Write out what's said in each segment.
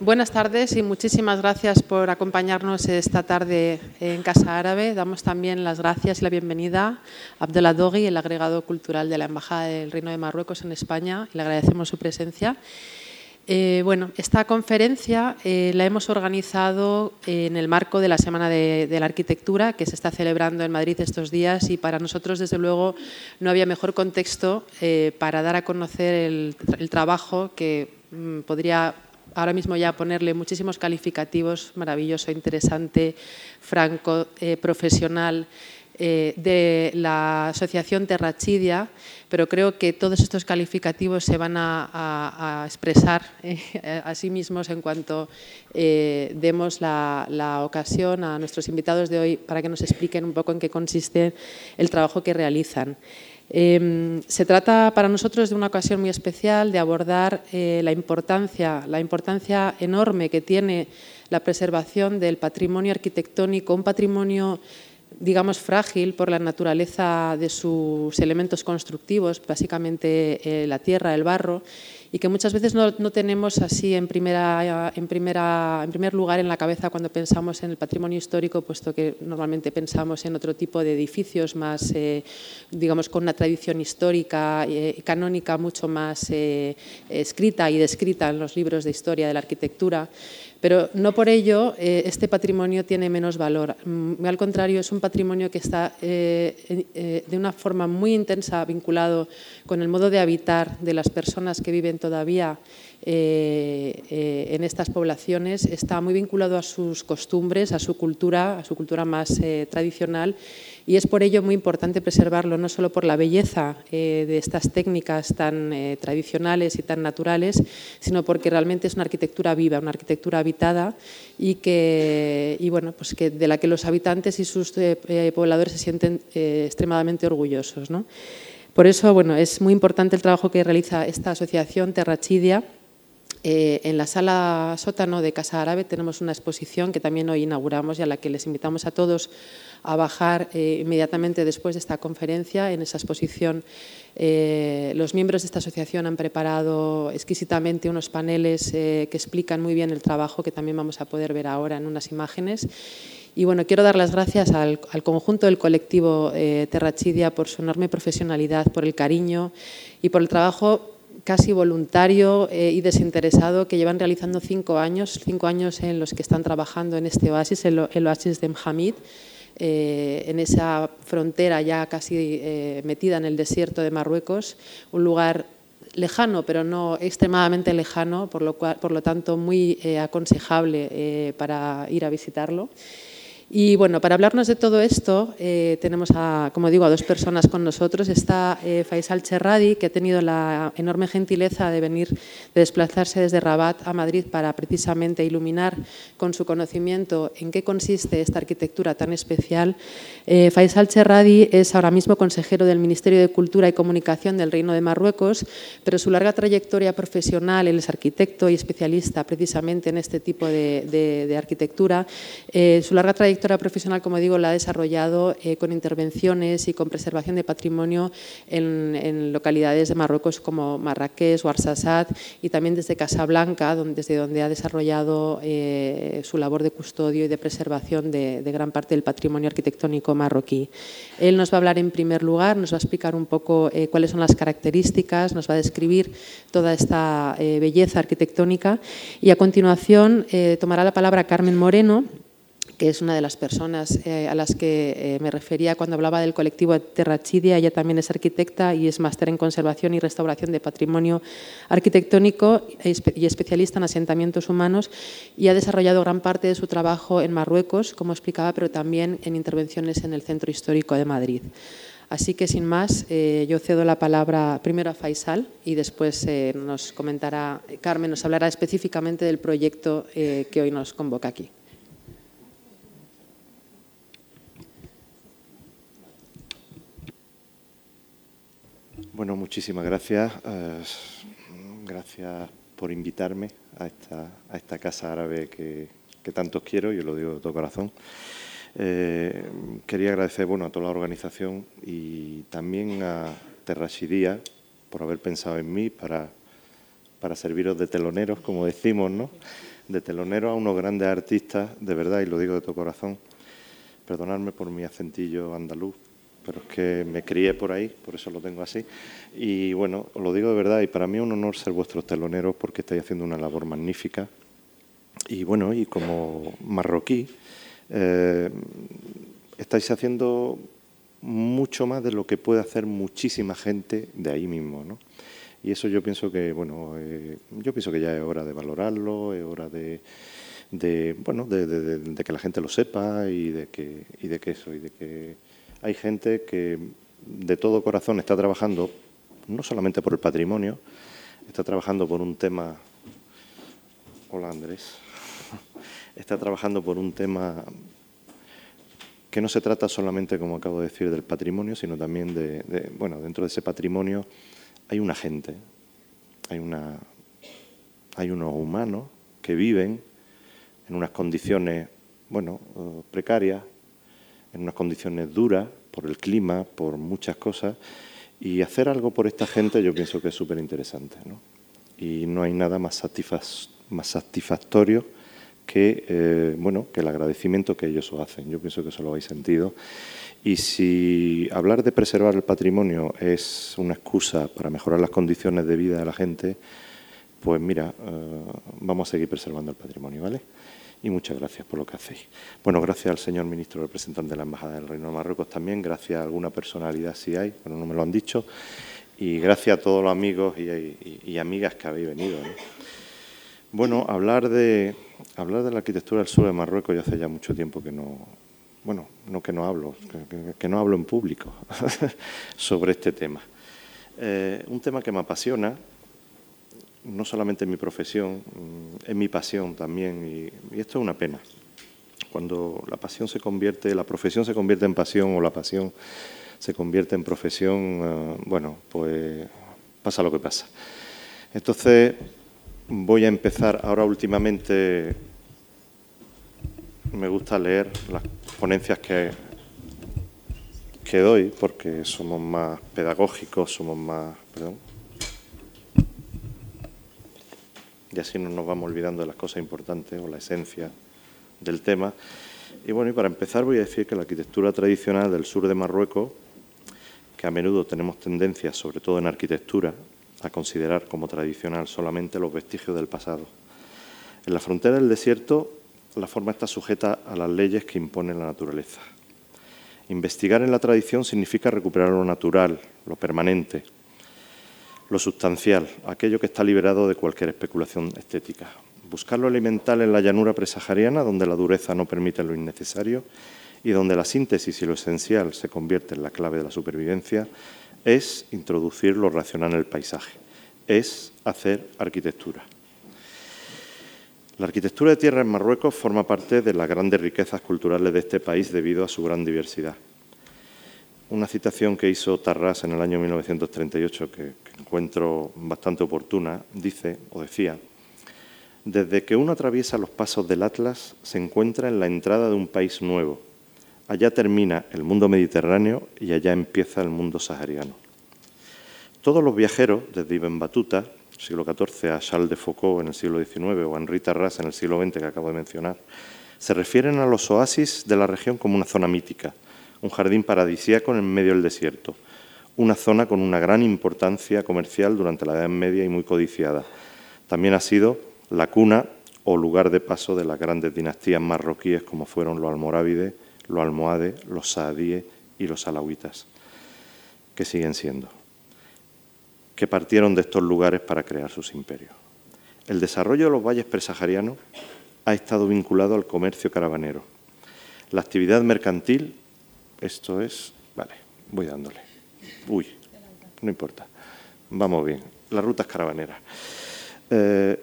buenas tardes y muchísimas gracias por acompañarnos esta tarde en Casa Árabe. Damos también las gracias y la bienvenida a Abdullah Dogui, el agregado cultural de la Embajada del Reino de Marruecos en España, le agradecemos su presencia. Eh, bueno, esta conferencia eh, la hemos organizado en el marco de la Semana de, la Arquitectura que se está celebrando en Madrid estos días y para nosotros, desde luego, no había mejor contexto eh, para dar a conocer el, trabajo que mm, podría ahora mismo ya ponerle muchísimos calificativos, maravilloso, interesante, franco, profesional, eh, de la asociación Terrachidia, pero creo que todos estos calificativos se van a, expresar eh, a sí mismos en cuanto eh, demos la, ocasión a nuestros invitados de hoy para que nos expliquen un poco en qué consiste el trabajo que realizan. Em, se trata para nosotros de una ocasión muy especial de abordar la importancia, la importancia enorme que tiene la preservación del patrimonio arquitectónico, un patrimonio digamos, frágil por la naturaleza de sus elementos constructivos, básicamente eh, la tierra, el barro, y que muchas veces no, tenemos así en, primera, en, primera, en primer lugar en la cabeza cuando pensamos en el patrimonio histórico, puesto que normalmente pensamos en otro tipo de edificios más, eh, digamos, con una tradición histórica y eh, canónica mucho más escrita y descrita en los libros de historia de la arquitectura. Pero no por ello eh, este patrimonio tiene menos valor. Mm, al contrario, es un patrimonio que está eh, eh, de una forma muy intensa vinculado con el modo de habitar de las personas que viven todavía en estas poblaciones. Está muy vinculado a sus costumbres, a su cultura, a su cultura más tradicional y es por ello muy importante preservarlo, no solo por la belleza eh, de estas técnicas tan eh, tradicionales y tan naturales, sino porque realmente es una arquitectura viva, una arquitectura habitada y, que, y bueno, pues que de la que los habitantes y sus eh, pobladores se sienten extremadamente orgullosos. Por eso bueno, es muy importante el trabajo que realiza esta asociación Terrachidia eh, en la sala sótano de Casa Árabe tenemos una exposición que también hoy inauguramos y a la que les invitamos a todos a bajar eh, inmediatamente después de esta conferencia. En esa exposición eh, los miembros de esta asociación han preparado exquisitamente unos paneles que explican muy bien el trabajo que también vamos a poder ver ahora en unas imágenes. Y bueno, quiero dar las gracias al, al conjunto del colectivo Terrachidia por su enorme profesionalidad, por el cariño y por el trabajo casi voluntario eh, y desinteresado que llevan realizando cinco años, cinco años en los que están trabajando en este oasis, el, oasis de Mhamid, eh, en esa frontera ya casi eh, metida en el desierto de Marruecos, un lugar lejano, pero no extremadamente lejano, por lo, cual, por lo tanto muy aconsejable para ir a visitarlo. Y bueno, para hablarnos de todo esto, eh, tenemos, a, como digo, a dos personas con nosotros. Está eh, Faisal Cherradi, que ha tenido la enorme gentileza de venir, de desplazarse desde Rabat a Madrid para precisamente iluminar con su conocimiento en qué consiste esta arquitectura tan especial. Eh, Faisal Cherradi es ahora mismo consejero del Ministerio de Cultura y Comunicación del Reino de Marruecos, pero su larga trayectoria profesional, él es arquitecto y especialista precisamente en este tipo de, de arquitectura, su larga trayectoria profesional, como digo, la ha desarrollado eh, con intervenciones y con preservación de patrimonio en, localidades de Marruecos como Marrakech o y también desde Casablanca, donde, desde donde ha desarrollado eh, su labor de custodio y de preservación de, gran parte del patrimonio arquitectónico marroquí. Él nos va a hablar en primer lugar, nos va a explicar un poco eh, cuáles son las características, nos va a describir toda esta belleza arquitectónica y a continuación tomará la palabra Carmen Moreno, que es una de las personas eh, a las que eh, me refería cuando hablaba del colectivo Terrachidia. Ella también es arquitecta y es máster en conservación y restauración de patrimonio arquitectónico y especialista en asentamientos humanos y ha desarrollado gran parte de su trabajo en Marruecos, como explicaba, pero también en intervenciones en el Centro Histórico de Madrid. Así que sin más, eh, yo cedo la palabra primero a Faisal y después nos comentará, Carmen nos hablará específicamente del proyecto que hoy nos convoca aquí. Bueno, muchísimas gracias. Eh, gracias por invitarme a esta, a esta casa árabe que, que tanto quiero, yo lo digo de todo corazón. Eh, quería agradecer bueno, a toda la organización y también a Terrashidía por haber pensado en mí para, para serviros de teloneros, como decimos, ¿no? de telonero a unos grandes artistas, de verdad, y lo digo de todo corazón. Perdonadme por mi acentillo andaluz, pero es que me crié por ahí, por eso lo tengo así. Y bueno, os lo digo de verdad, y para mí es un honor ser vuestros teloneros porque estáis haciendo una labor magnífica. Y bueno, y como marroquí, eh, estáis haciendo mucho más de lo que puede hacer muchísima gente de ahí mismo, ¿no? Y eso yo pienso que, bueno, eh, yo pienso que ya es hora de valorarlo, es hora de, bueno, de, que la gente lo sepa y de que, y de que eso, y de que hay gente que de todo corazón está trabajando, no solamente por el patrimonio, está trabajando por un tema. Hola Andrés. Está trabajando por un tema que no se trata solamente, como acabo de decir, del patrimonio, sino también de, bueno, dentro de ese patrimonio hay una gente, hay, una, hay unos humanos que viven en unas condiciones, bueno, eh, precarias, en unas condiciones duras por el clima, por muchas cosas, y hacer algo por esta gente yo pienso que es súper interesante. ¿no? Y no hay nada más, más satisfactorio que, eh, bueno, que el agradecimiento que ellos os hacen. Yo pienso que eso lo habéis sentido. Y si hablar de preservar el patrimonio es una excusa para mejorar las condiciones de vida de la gente, pues mira, eh, vamos a seguir preservando el patrimonio, ¿vale? Y muchas gracias por lo que hacéis. Bueno, gracias al señor ministro representante de la Embajada del Reino de Marruecos también, gracias a alguna personalidad si hay, bueno, no me lo han dicho, y gracias a todos los amigos y, amigas que habéis venido. Bueno, hablar de, hablar de la arquitectura del sur de Marruecos ya hace ya mucho tiempo que no, bueno, no que no hablo, que, no hablo en público sobre este tema. Eh, un tema que me apasiona, no solamente en mi profesión, mm, en mi pasión también, y, esto es una pena. Cuando la pasión se convierte, la profesión se convierte en pasión o la pasión se convierte en profesión, eh, bueno, pues pasa lo que pasa. Entonces, voy a empezar ahora últimamente me gusta leer las ponencias que, que doy porque somos más pedagógicos, somos más... Perdón. Y así no nos vamos olvidando de las cosas importantes o la esencia del tema. Y bueno, y para empezar voy a decir que la arquitectura tradicional del sur de Marruecos, que a menudo tenemos tendencias, sobre todo en arquitectura, a considerar como tradicional solamente los vestigios del pasado. En la frontera del desierto la forma está sujeta a las leyes que impone la naturaleza. Investigar en la tradición significa recuperar lo natural, lo permanente, lo sustancial, aquello que está liberado de cualquier especulación estética. Buscar lo elemental en la llanura presahariana, donde la dureza no permite lo innecesario y donde la síntesis y lo esencial se convierte en la clave de la supervivencia, es introducir lo racional en el paisaje, es hacer arquitectura. La arquitectura de tierra en Marruecos forma parte de las grandes riquezas culturales de este país debido a su gran diversidad. Una citación que hizo Tarras en el año 1938, que, encuentro bastante oportuna, dice o decía, desde que uno atraviesa los pasos del Atlas se encuentra en la entrada de un país nuevo. Allá termina el mundo mediterráneo y allá empieza el mundo sahariano. Todos los viajeros, desde Ibn Batuta, siglo XIV, a Charles de Foucault en el siglo XIX o a Henri Tarras en el siglo XX que acabo de mencionar, se refieren a los oasis de la región como una zona mítica, un jardín paradisíaco en medio del desierto, una zona con una gran importancia comercial durante la Edad Media y muy codiciada. También ha sido la cuna o lugar de paso de las grandes dinastías marroquíes como fueron los almorávides, los almohades, los saadíes y los alawitas, que siguen siendo que partieron de estos lugares para crear sus imperios. El desarrollo de los valles presaharianos ha estado vinculado al comercio caravanero. La actividad mercantil, esto es, vale, voy dándole. Uy, no importa, vamos bien, las rutas caravaneras. Eh,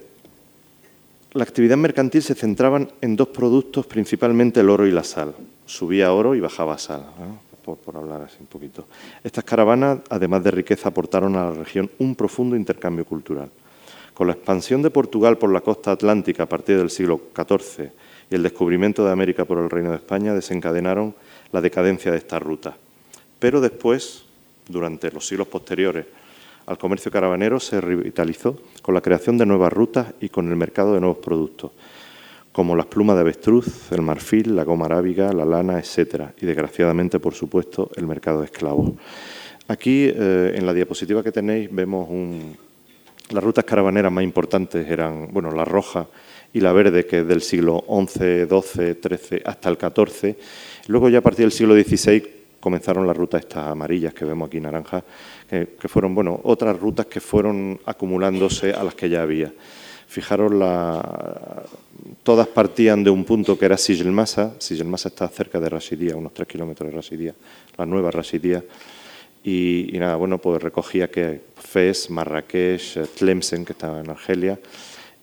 la actividad mercantil se centraba en dos productos, principalmente el oro y la sal. Subía oro y bajaba sal por, hablar así un poquito. Estas caravanas, además de riqueza, aportaron a la región un profundo intercambio cultural. Con la expansión de Portugal por la costa atlántica a partir del siglo XIV y el descubrimiento de América por el Reino de España, desencadenaron la decadencia de esta ruta. Pero después, durante los siglos posteriores al comercio caravanero se revitalizó con la creación de nuevas rutas y con el mercado de nuevos productos, como las plumas de avestruz, el marfil, la goma arábiga, la lana, etcétera, y desgraciadamente, por supuesto, el mercado de esclavos. Aquí, eh, en la diapositiva que tenéis, vemos las rutas caravaneras más importantes eran, bueno, la roja y la verde, que es del siglo XI, XII, XIII hasta el XIV. Luego ya a partir del siglo XVI comenzaron las rutas estas amarillas que vemos aquí naranja, que, fueron, bueno, otras rutas que fueron acumulándose a las que ya había. Fijaros, la, todas partían de un punto que era Sigelmasa. Sigelmasa está cerca de Rasidía, unos tres kilómetros de Rasidía, la nueva Rasidía. Y, nada, bueno, pues recogía que Fez, Marrakech, Tlemcen, que estaba en Argelia,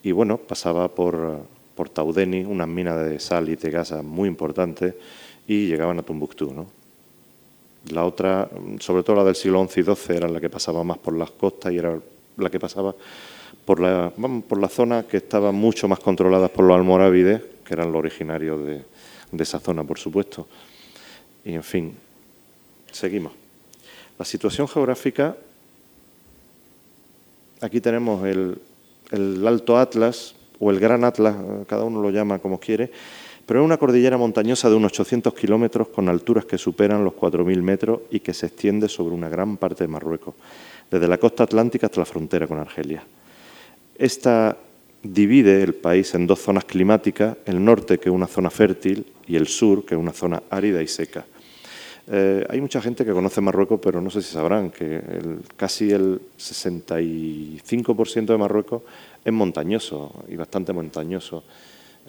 y bueno, pasaba por, por Taudeni, unas minas de sal y de gas muy importantes, y llegaban a Tombuctú, ¿no? La otra, sobre todo la del siglo XI y XII, era la que pasaba más por las costas y era la que pasaba por la, por la zona que estaba mucho más controlada por los almorávides, que eran los originarios de, de esa zona, por supuesto. Y en fin, seguimos. La situación geográfica, aquí tenemos el, Alto Atlas o el Gran Atlas, cada uno lo llama como quiere, pero es una cordillera montañosa de unos 800 kilómetros con alturas que superan los 4.000 metros y que se extiende sobre una gran parte de Marruecos, desde la costa atlántica hasta la frontera con Argelia. Esta divide el país en dos zonas climáticas, el norte, que es una zona fértil, y el sur, que es una zona árida y seca. Eh, hay mucha gente que conoce Marruecos, pero no sé si sabrán que casi el 65% de Marruecos es montañoso y bastante montañoso.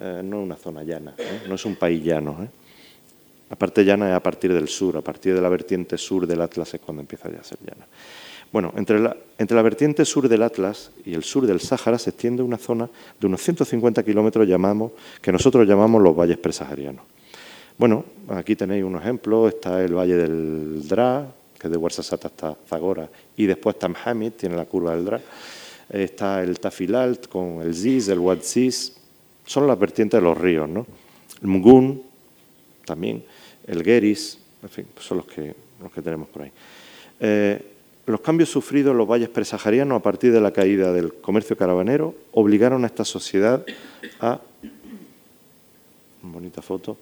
Eh, no es una zona llana, ¿eh? no es un país llano. La parte llana es a partir del sur, a partir de la vertiente sur del Atlas es cuando empieza ya a ser llana. Bueno, entre la, entre la vertiente sur del Atlas y el sur del Sáhara se extiende una zona de unos 150 kilómetros que nosotros llamamos los valles presaharianos. Bueno, aquí tenéis un ejemplo, está el Valle del Dra, que de Ouarzazate hasta Zagora, y después Tamhamid, tiene la curva del Dra. Está el Tafilalt con el Ziz, el Wadziz, son las vertientes de los ríos, ¿no? El Mugun, también, el Geris, en fin, pues son los que, los que tenemos por ahí. Eh, los cambios sufridos en los valles presaharianos a partir de la caída del comercio caravanero obligaron a esta sociedad a, bonita foto,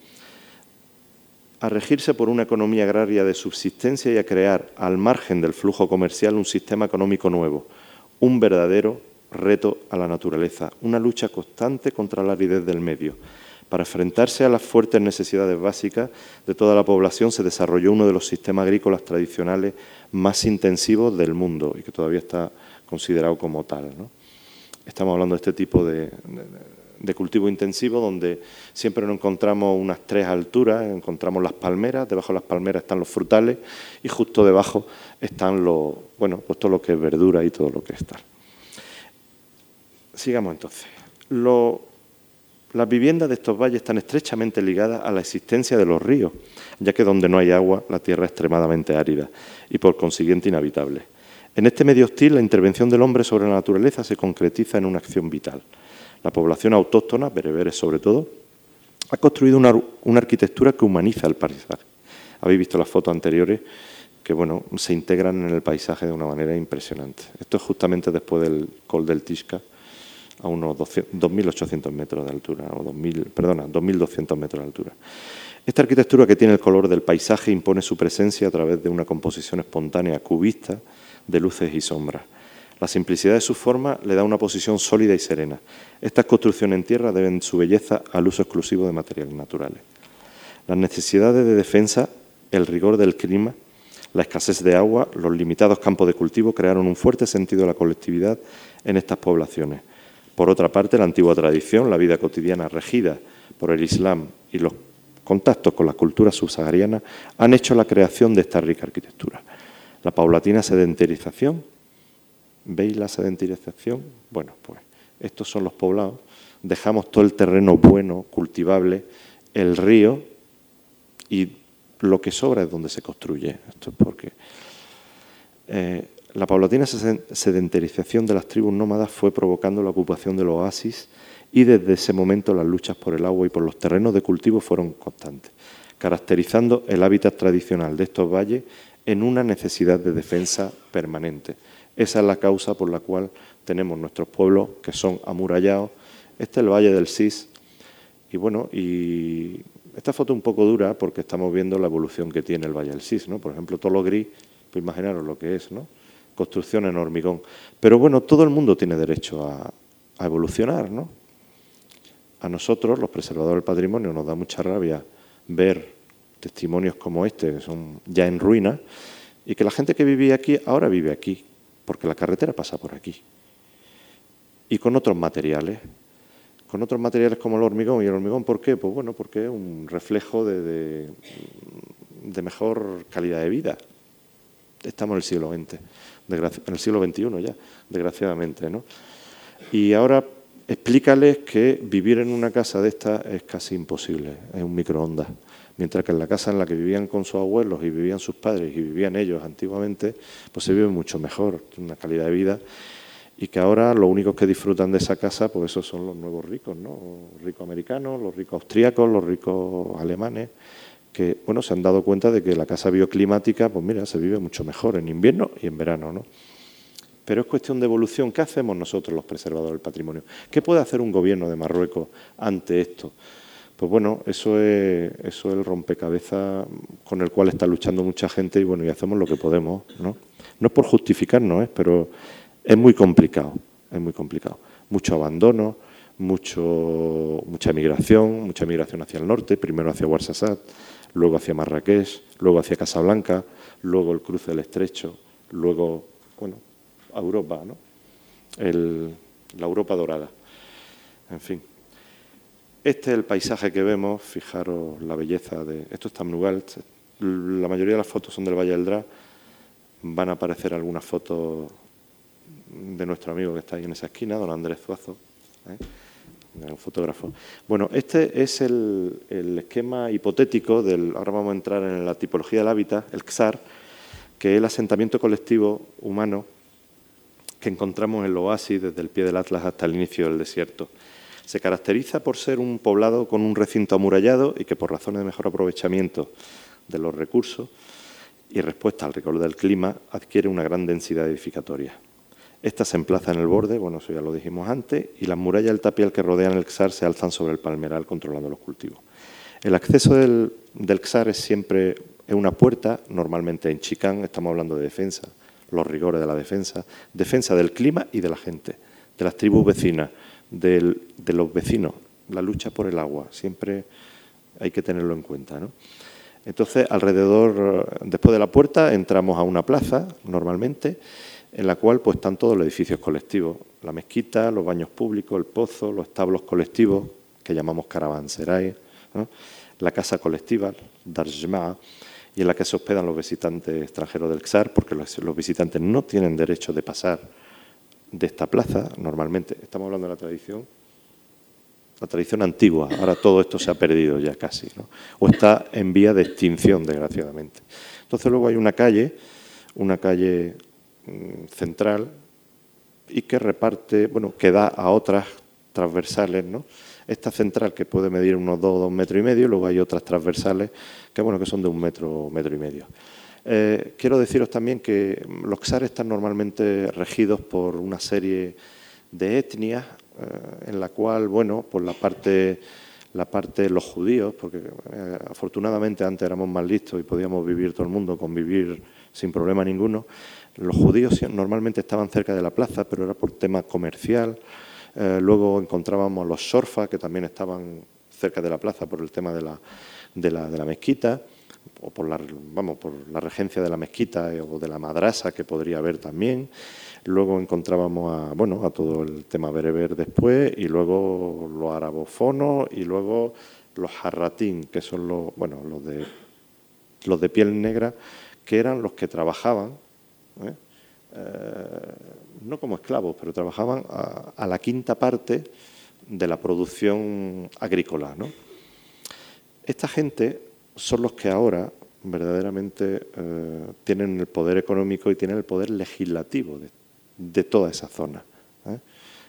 a regirse por una economía agraria de subsistencia y a crear, al margen del flujo comercial, un sistema económico nuevo, un verdadero reto a la naturaleza, una lucha constante contra la aridez del medio. Para enfrentarse a las fuertes necesidades básicas de toda la población se desarrolló uno de los sistemas agrícolas tradicionales más intensivos del mundo y que todavía está considerado como tal. Estamos hablando de este tipo de cultivo intensivo donde siempre nos encontramos unas tres alturas, encontramos las palmeras, debajo de las palmeras están los frutales y justo debajo están los, bueno, pues todo lo que es verdura y todo lo que es tal. Sigamos entonces. las viviendas de estos valles están estrechamente ligadas a la existencia de los ríos, ya que donde no hay agua la tierra es extremadamente árida y por consiguiente inhabitable. En este medio hostil, la intervención del hombre sobre la naturaleza se concretiza en una acción vital. La población autóctona, bereberes sobre todo, ha construido una, arquitectura que humaniza el paisaje. Habéis visto las fotos anteriores que bueno, se integran en el paisaje de una manera impresionante. Esto es justamente después del Col del Tisca, a unos 2.800 metros de altura, o 2000, perdona, 2.200 metros de altura. Esta arquitectura que tiene el color del paisaje impone su presencia a través de una composición espontánea cubista de luces y sombras. La simplicidad de su forma le da una posición sólida y serena. Estas construcciones en tierra deben su belleza al uso exclusivo de materiales naturales. Las necesidades de defensa, el rigor del clima, la escasez de agua, los limitados campos de cultivo crearon un fuerte sentido de la colectividad en estas poblaciones. Por otra parte, la antigua tradición, la vida cotidiana regida por el Islam y los contactos con la cultura subsahariana han hecho la creación de esta rica arquitectura. La paulatina sedentarización ¿Veis la sedentarización? Bueno, pues estos son los poblados. Dejamos todo el terreno bueno, cultivable, el río y lo que sobra es donde se construye. Esto es porque eh, la paulatina sedentarización de las tribus nómadas fue provocando la ocupación del oasis y desde ese momento las luchas por el agua y por los terrenos de cultivo fueron constantes, caracterizando el hábitat tradicional de estos valles en una necesidad de defensa permanente Esa es la causa por la cual tenemos nuestros pueblos que son amurallados. Este es el Valle del Sis. Y bueno, y esta foto es un poco dura porque estamos viendo la evolución que tiene el Valle del Sis, ¿no? Por ejemplo, todo lo gris, pues imaginaros lo que es, ¿no? Construcción en hormigón. Pero bueno, todo el mundo tiene derecho a, a evolucionar, ¿no? A nosotros, los preservadores del patrimonio, nos da mucha rabia ver testimonios como este, que son ya en ruina, y que la gente que vivía aquí ahora vive aquí, porque la carretera pasa por aquí. Y con otros materiales, con otros materiales como el hormigón. ¿Y el hormigón por qué? Pues bueno, porque es un reflejo de, de, mejor calidad de vida. Estamos en el siglo XX, en el siglo XXI ya, desgraciadamente. ¿no? Y ahora explícales que vivir en una casa de esta es casi imposible, es un microondas. Mientras que en la casa en la que vivían con sus abuelos y vivían sus padres y vivían ellos antiguamente, pues se vive mucho mejor, una calidad de vida y que ahora los únicos que disfrutan de esa casa, pues esos son los nuevos ricos, ¿no? Los ricos americanos, los ricos austríacos, los ricos alemanes, que, bueno, se han dado cuenta de que la casa bioclimática, pues mira, se vive mucho mejor en invierno y en verano, ¿no? Pero es cuestión de evolución. ¿Qué hacemos nosotros los preservadores del patrimonio? ¿Qué puede hacer un gobierno de Marruecos ante esto? Pues bueno, eso es, eso es el rompecabezas con el cual está luchando mucha gente y bueno, y hacemos lo que podemos, ¿no? No es por justificarnos, ¿eh? pero es muy complicado, es muy complicado. Mucho abandono, mucho, mucha migración, mucha migración hacia el norte, primero hacia Ouarzazate, luego hacia Marrakech, luego hacia Casablanca, luego el cruce del Estrecho, luego, bueno, a Europa, ¿no? la Europa dorada. En fin. Este es el paisaje que vemos, fijaros la belleza de... Esto es Tamnugalt, la mayoría de las fotos son del Valle del Dra, van a aparecer algunas fotos de nuestro amigo que está ahí en esa esquina, don Andrés Zuazo, ¿eh? un fotógrafo. Bueno, este es el, esquema hipotético del, ahora vamos a entrar en la tipología del hábitat, el XAR, que es el asentamiento colectivo humano que encontramos en el oasis desde el pie del Atlas hasta el inicio del desierto. Se caracteriza por ser un poblado con un recinto amurallado y que por razones de mejor aprovechamiento de los recursos y respuesta al rigor del clima adquiere una gran densidad edificatoria. Esta se emplaza en el borde, bueno, eso ya lo dijimos antes, y las murallas del tapial que rodean el XAR se alzan sobre el palmeral controlando los cultivos. El acceso del, XAR es siempre es una puerta, normalmente en chicán, estamos hablando de defensa, los rigores de la defensa, defensa del clima y de la gente, de las tribus vecinas, de los vecinos, la lucha por el agua, siempre hay que tenerlo en cuenta. Entonces, alrededor, después de la puerta, entramos a una plaza, normalmente, en la cual pues, están todos los edificios colectivos, la mezquita, los baños públicos, el pozo, los establos colectivos, que llamamos caravanserai, la casa colectiva, Darjma, y en la que se hospedan los visitantes extranjeros del XAR, porque los, visitantes no tienen derecho de pasar de esta plaza, normalmente, estamos hablando de la tradición, la tradición antigua, ahora todo esto se ha perdido ya casi, o está en vía de extinción, desgraciadamente. Entonces luego hay una calle, una calle mm, central, y que reparte, bueno, que da a otras transversales, ¿no? Esta central que puede medir unos dos, dos metros y medio, luego hay otras transversales que, bueno, que son de un metro, metro y medio. Eh, quiero deciros también que los XAR están normalmente regidos por una serie de etnias eh, en la cual, bueno, por la parte, la parte de los judíos, porque eh, afortunadamente antes éramos más listos y podíamos vivir todo el mundo, convivir sin problema ninguno, los judíos normalmente estaban cerca de la plaza, pero era por tema comercial, luego encontrábamos los sorfa, que también estaban cerca de la plaza por el tema de la, de la mezquita, o por la, vamos, por la regencia de la mezquita o de la madrasa, que podría haber también. Luego encontrábamos a, bueno, a todo el tema bereber después, y luego los arabofonos, y luego los jarratín, que son los, bueno, los de, los de piel negra, que eran los que trabajaban. ¿eh? Eh, no como esclavos, pero trabajaban a, la quinta parte de la producción agrícola. Esta gente son los que ahora verdaderamente eh, tienen el poder económico y tienen el poder legislativo de, toda esa zona. ¿eh?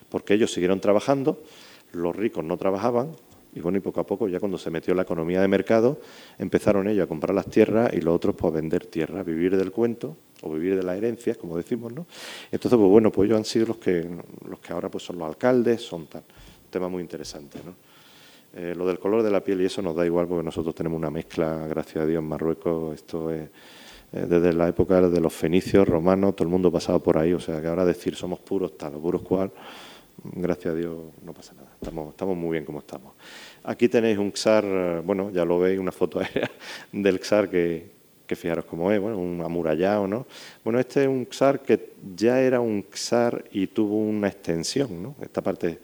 Porque ellos siguieron trabajando, los ricos no trabajaban, y bueno, y poco a poco, ya cuando se metió la economía de mercado, empezaron ellos a comprar las tierras y los otros pues, a vender tierra, a vivir del cuento o vivir de las herencias, como decimos, ¿no? Entonces, pues bueno, pues ellos han sido los que, los que ahora pues son los alcaldes, son tal. Un tema muy interesante, ¿no? Eh, lo del color de la piel y eso nos da igual porque nosotros tenemos una mezcla, gracias a Dios, en Marruecos. Esto es eh, desde la época de los fenicios, romanos, todo el mundo pasaba por ahí. O sea, que ahora decir somos puros tal o puros cual, gracias a Dios no pasa nada. Estamos, estamos muy bien como estamos. Aquí tenéis un XAR, eh, bueno, ya lo veis, una foto aérea del XAR que, que fijaros cómo es, bueno, un amurallado, ¿no? Bueno, este es un XAR que ya era un XAR y tuvo una extensión, ¿no? Esta parte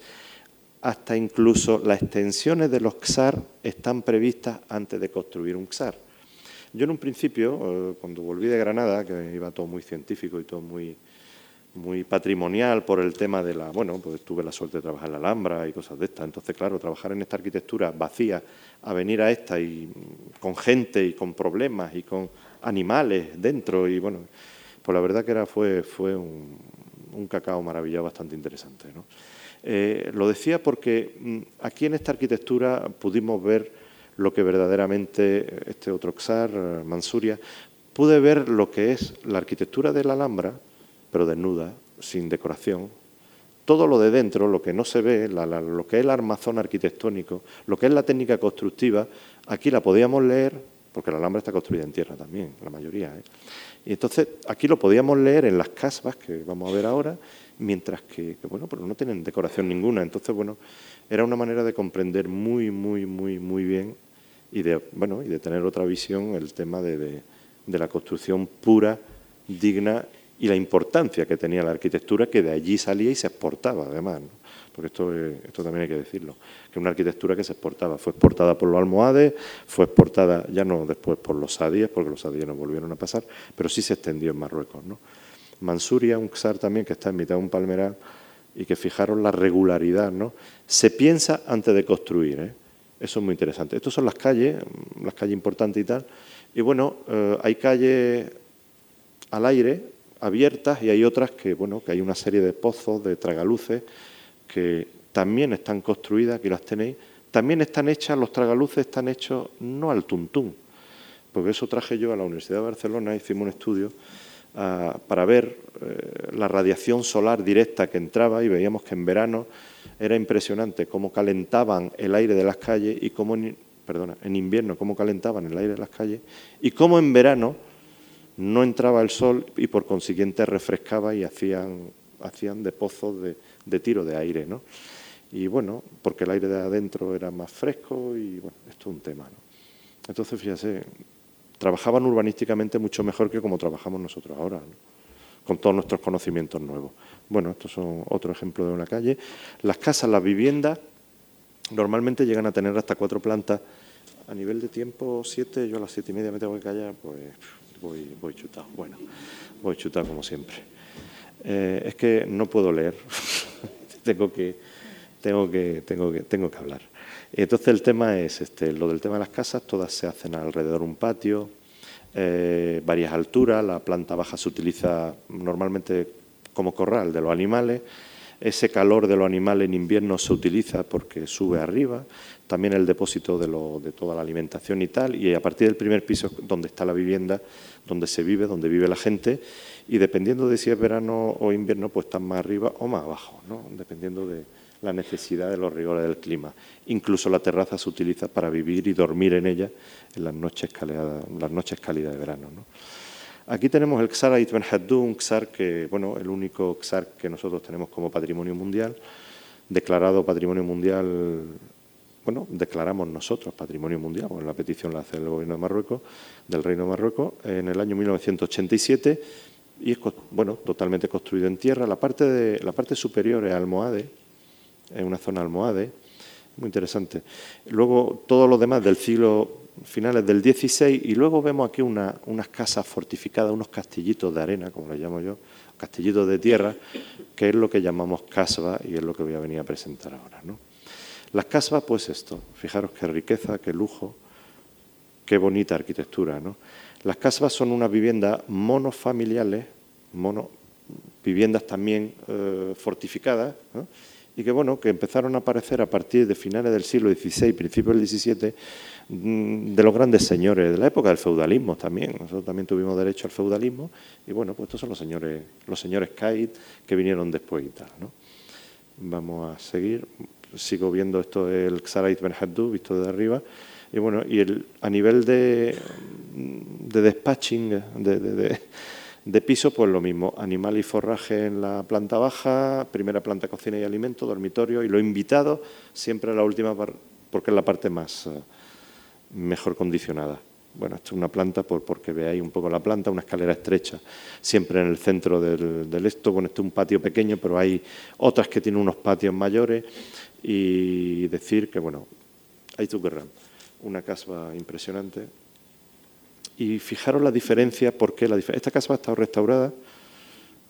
hasta incluso las extensiones de los XAR están previstas antes de construir un XAR. Yo en un principio, eh, cuando volví de Granada, que iba todo muy científico y todo muy, muy patrimonial por el tema de la, bueno, pues tuve la suerte de trabajar en la Alhambra y cosas de estas. Entonces, claro, trabajar en esta arquitectura vacía, a venir a esta y con gente y con problemas y con animales dentro y bueno, pues la verdad que era fue fue un, un cacao maravillado bastante interesante, ¿no? Eh, lo decía porque mm, aquí en esta arquitectura pudimos ver lo que verdaderamente este otro Xar, Mansuria, pude ver lo que es la arquitectura de la Alhambra, pero desnuda, sin decoración. Todo lo de dentro, lo que no se ve, lo que es el armazón arquitectónico, lo que es la técnica constructiva, aquí la podíamos leer, porque la Alhambra está construida en tierra también, la mayoría. ¿eh? Y entonces aquí lo podíamos leer en las casas que vamos a ver ahora, mientras que, bueno, pero no tienen decoración ninguna. Entonces, bueno, era una manera de comprender muy, muy, muy, muy bien y de, bueno, y de tener otra visión el tema de, de, la construcción pura, digna y la importancia que tenía la arquitectura que de allí salía y se exportaba, además. Porque esto, esto también hay que decirlo, que una arquitectura que se exportaba. Fue exportada por los almohades, fue exportada ya no después por los sadíes, porque los sadíes no volvieron a pasar, pero sí se extendió en Marruecos. ¿no? Mansuria, un xar también que está en mitad de un palmeral y que fijaron la regularidad, ¿no? Se piensa antes de construir, ¿eh? Eso es muy interesante. Estas son las calles, las calles importantes y tal. Y bueno, eh, hay calles al aire, abiertas, y hay otras que, bueno, que hay una serie de pozos, de tragaluces, que también están construidas, aquí las tenéis. También están hechas, los tragaluces están hechos no al tuntún, porque eso traje yo a la Universidad de Barcelona, hicimos un estudio para ver eh, la radiación solar directa que entraba y veíamos que en verano era impresionante cómo calentaban el aire de las calles y cómo en, perdona, en invierno cómo calentaban el aire de las calles y cómo en verano no entraba el sol y por consiguiente refrescaba y hacían, hacían de pozos de, tiro de aire, ¿no? Y bueno, porque el aire de adentro era más fresco y bueno, esto es un tema, ¿no? Entonces, fíjese, trabajaban urbanísticamente mucho mejor que como trabajamos nosotros ahora, con todos nuestros conocimientos nuevos. Bueno, estos son otro ejemplo de una calle. Las casas, las viviendas, normalmente llegan a tener hasta cuatro plantas. A nivel de tiempo, siete, yo a las siete y media me tengo que callar, pues voy, voy chutado. Bueno, voy chutado como siempre. Eh, es que no puedo leer, tengo que, tengo que, tengo que, tengo que hablar. Entonces el tema es este, lo del tema de las casas, todas se hacen alrededor de un patio, eh, varias alturas, la planta baja se utiliza normalmente como corral de los animales, ese calor de los animales en invierno se utiliza porque sube arriba, también el depósito de, de, toda la alimentación y tal, y a partir del primer piso donde está la vivienda, donde se vive, donde vive la gente, y dependiendo de si es verano o invierno, pues están más arriba o más abajo, ¿no? dependiendo de, la necesidad de los rigores del clima. Incluso la terraza se utiliza para vivir y dormir en ella en las noches, las noches cálidas de verano. Aquí tenemos el Xar Ait Ben un Xar que, bueno, el único Xar que nosotros tenemos como patrimonio mundial, declarado patrimonio mundial, bueno, declaramos nosotros patrimonio mundial, bueno, la petición la hace el gobierno de Marruecos, del Reino de Marruecos, en el año 1987 y es bueno, totalmente construido en tierra. La parte, de, la parte superior es almohade, es una zona almohade, muy interesante. Luego todo lo demás del siglo finales del XVI y luego vemos aquí unas casas fortificadas, unos castillitos de arena, como le llamo yo, castillitos de tierra, que es lo que llamamos casba y es lo que voy a venir a presentar ahora. Las casbas, pues esto, fijaros qué riqueza, qué lujo, qué bonita arquitectura. ¿no? Las casbas son unas viviendas monofamiliales, mono, viviendas también eh, fortificadas, y que, bueno, que empezaron a aparecer a partir de finales del siglo XVI, principios del XVII, mm, de los grandes señores, de la época del feudalismo también. Nosotros también tuvimos derecho al feudalismo y, bueno, pues estos son los señores, los señores Kait que vinieron después y tal, ¿no? Vamos a seguir. Sigo viendo esto el Xarait Ben visto desde arriba. Y bueno, y el, a nivel de, de despatching, de de piso, pues lo mismo, animal y forraje en la planta baja, primera planta cocina y alimento, dormitorio, y lo invitado siempre a la última porque es la parte más eh, mejor condicionada. Bueno, esto es una planta por, porque veáis un poco la planta, una escalera estrecha, siempre en el centro del, del esto, bueno, este es un patio pequeño, pero hay otras que tienen unos patios mayores y decir que, bueno, hay tu una casa impresionante, y fijaros la diferencia, ¿por qué la diferencia? Esta casa ha estado restaurada,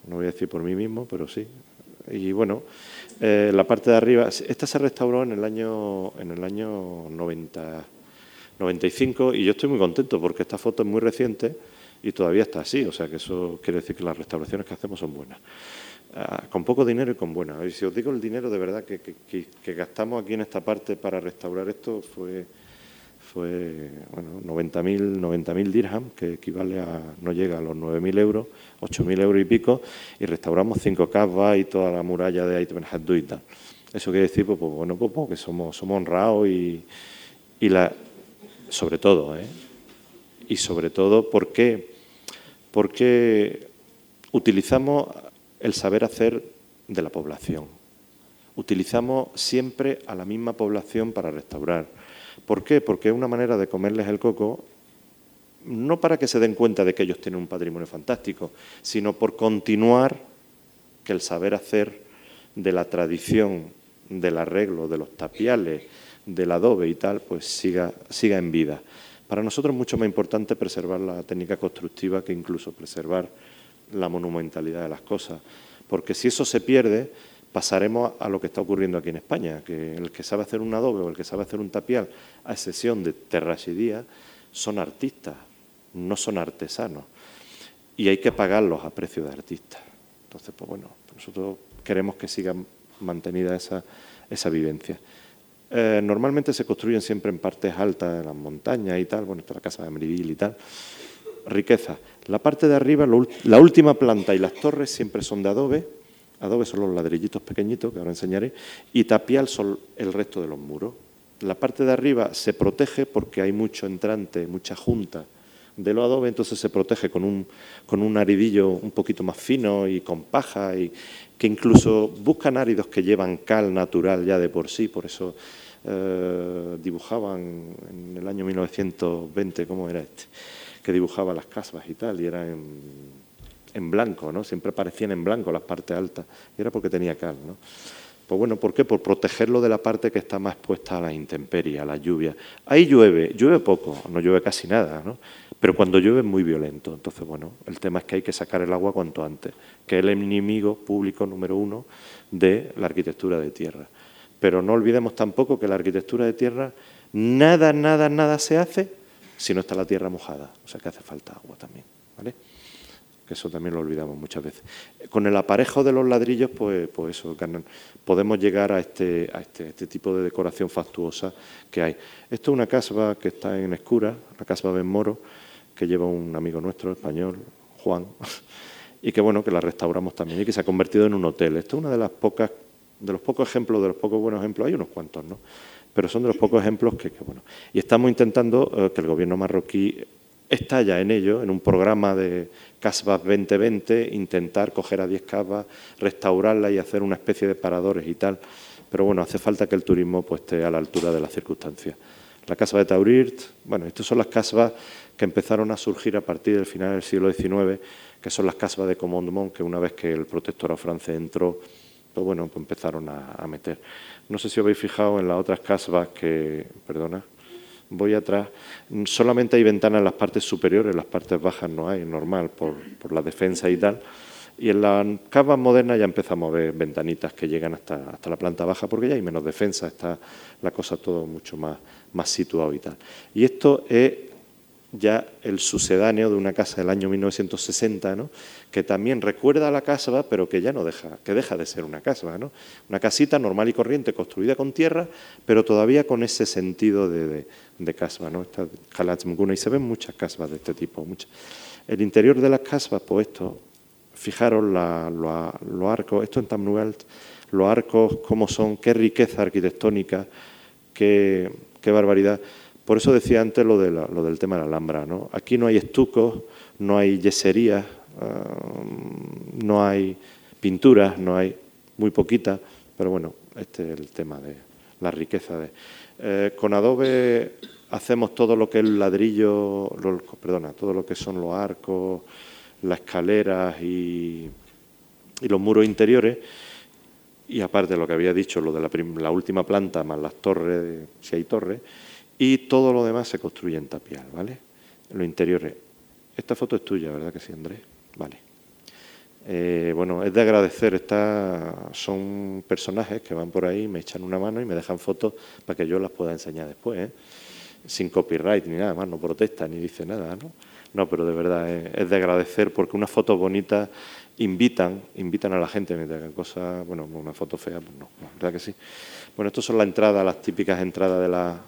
no voy a decir por mí mismo, pero sí. Y bueno, eh, la parte de arriba, esta se restauró en el año, en el año 90, 95 y yo estoy muy contento porque esta foto es muy reciente y todavía está así, o sea que eso quiere decir que las restauraciones que hacemos son buenas. Ah, con poco dinero y con buenas. Y si os digo el dinero de verdad que, que gastamos aquí en esta parte para restaurar esto fue fue bueno, 90.000 90 dirham, que equivale a, no llega a los 9.000 euros, 8.000 euros y pico, y restauramos cinco casas y toda la muralla de Ait Ben. Eso quiere decir, pues, pues bueno, pues, pues, que somos, somos honrados y, y la, sobre todo, ¿eh? y sobre todo, ¿por qué? Porque utilizamos el saber hacer de la población. Utilizamos siempre a la misma población para restaurar ¿Por qué? Porque es una manera de comerles el coco, no para que se den cuenta de que ellos tienen un patrimonio fantástico, sino por continuar que el saber hacer de la tradición, del arreglo, de los tapiales, del adobe y tal, pues siga, siga en vida. Para nosotros es mucho más importante preservar la técnica constructiva que incluso preservar la monumentalidad de las cosas, porque si eso se pierde, pasaremos a lo que está ocurriendo aquí en España, que el que sabe hacer un adobe o el que sabe hacer un tapial, a excepción de terrasidía, son artistas, no son artesanos. Y hay que pagarlos a precio de artistas. Entonces, pues bueno, nosotros queremos que siga mantenida esa, esa vivencia. Eh, normalmente se construyen siempre en partes altas, en las montañas y tal, bueno, está la casa de Merivil y tal. Riqueza. La parte de arriba, la última planta y las torres siempre son de adobe, Adobe son los ladrillitos pequeñitos, que ahora enseñaré, y tapial son el resto de los muros. La parte de arriba se protege porque hay mucho entrante, mucha junta de lo adobe, entonces se protege con un, con un aridillo un poquito más fino y con paja, y que incluso buscan áridos que llevan cal natural ya de por sí, por eso eh, dibujaban en el año 1920, ¿cómo era este? Que dibujaba las casas y tal, y era en blanco, ¿no? Siempre aparecían en blanco las partes altas, y era porque tenía cal, ¿no? Pues bueno, ¿por qué? Por protegerlo de la parte que está más expuesta a la intemperie, a la lluvia. Ahí llueve, llueve poco, no llueve casi nada, ¿no? Pero cuando llueve es muy violento. Entonces, bueno, el tema es que hay que sacar el agua cuanto antes, que es el enemigo público número uno de la arquitectura de tierra. Pero no olvidemos tampoco que la arquitectura de tierra nada, nada, nada se hace si no está la tierra mojada. O sea que hace falta agua también, ¿vale? Eso también lo olvidamos muchas veces. Con el aparejo de los ladrillos, pues, pues eso, podemos llegar a este, este, este, tipo de decoración factuosa que hay. Esto es una casba que está en Escura, la casba Ben Moro, que lleva un amigo nuestro español, Juan, y que bueno, que la restauramos también y que se ha convertido en un hotel. Esto es una de las pocas, de los pocos ejemplos, de los pocos buenos ejemplos, hay unos cuantos, ¿no? Pero son de los pocos ejemplos que, bueno. Y estamos intentando eh, que el gobierno marroquí está ya en ello, en un programa de Casbah 2020, intentar coger a 10 casbas, restaurarlas y hacer una especie de paradores y tal. Pero bueno, hace falta que el turismo pues, esté a la altura de las circunstancias. La Casbah de Taurirt, bueno, estas son las casbas que empezaron a surgir a partir del final del siglo XIX, que son las casbas de Commandement, que una vez que el protectorado francés entró, pues bueno, pues empezaron a, meter. No sé si habéis fijado en las otras casbas que, perdona, voy atrás, solamente hay ventanas en las partes superiores, en las partes bajas no hay, normal, por, la defensa y tal. Y en las cavas modernas ya empezamos a ver ventanitas que llegan hasta, hasta la planta baja, porque ya hay menos defensa, está la cosa todo mucho más, más situado y tal. Y esto es ya el sucedáneo de una casa del año 1960, ¿no? que también recuerda a la casba, pero que ya no deja, que deja de ser una casba, ¿no? Una casita normal y corriente, construida con tierra, pero todavía con ese sentido de, casba, ¿no? Esta y se ven muchas casbas de este tipo. Muchas. El interior de las casbas, pues esto, fijaros los arcos, esto en Tamnuelt, los arcos, cómo son, qué riqueza arquitectónica, qué, qué barbaridad. Por eso decía antes lo, de lo del tema de la Alhambra. ¿no? Aquí no hay estucos, no hay yeserías, ah, no hay pinturas, no hay muy poquita, pero bueno, este es el tema de la riqueza. De, eh, con adobe hacemos todo lo que es el ladrillo, perdona, todo lo que son los arcos, las escaleras y, los muros interiores. Y aparte lo que había dicho, lo de la, la última planta más las torres, si hay torres, y todo lo demás se construye en tapial, ¿vale? En los interiores. Esta foto es tuya, ¿verdad que sí, Andrés? Vale. Eh, bueno, es de agradecer, Esta, son personajes que van por ahí, me echan una mano y me dejan fotos para que yo las pueda enseñar después, ¿eh? sin copyright ni nada más, no protesta ni dice nada, ¿no? No, pero de verdad eh, es de agradecer porque unas fotos bonitas invitan, invitan a la gente, mientras que cosas, bueno, una foto fea, pues no, ¿verdad que sí? Bueno, estas son las entradas, las típicas entradas de la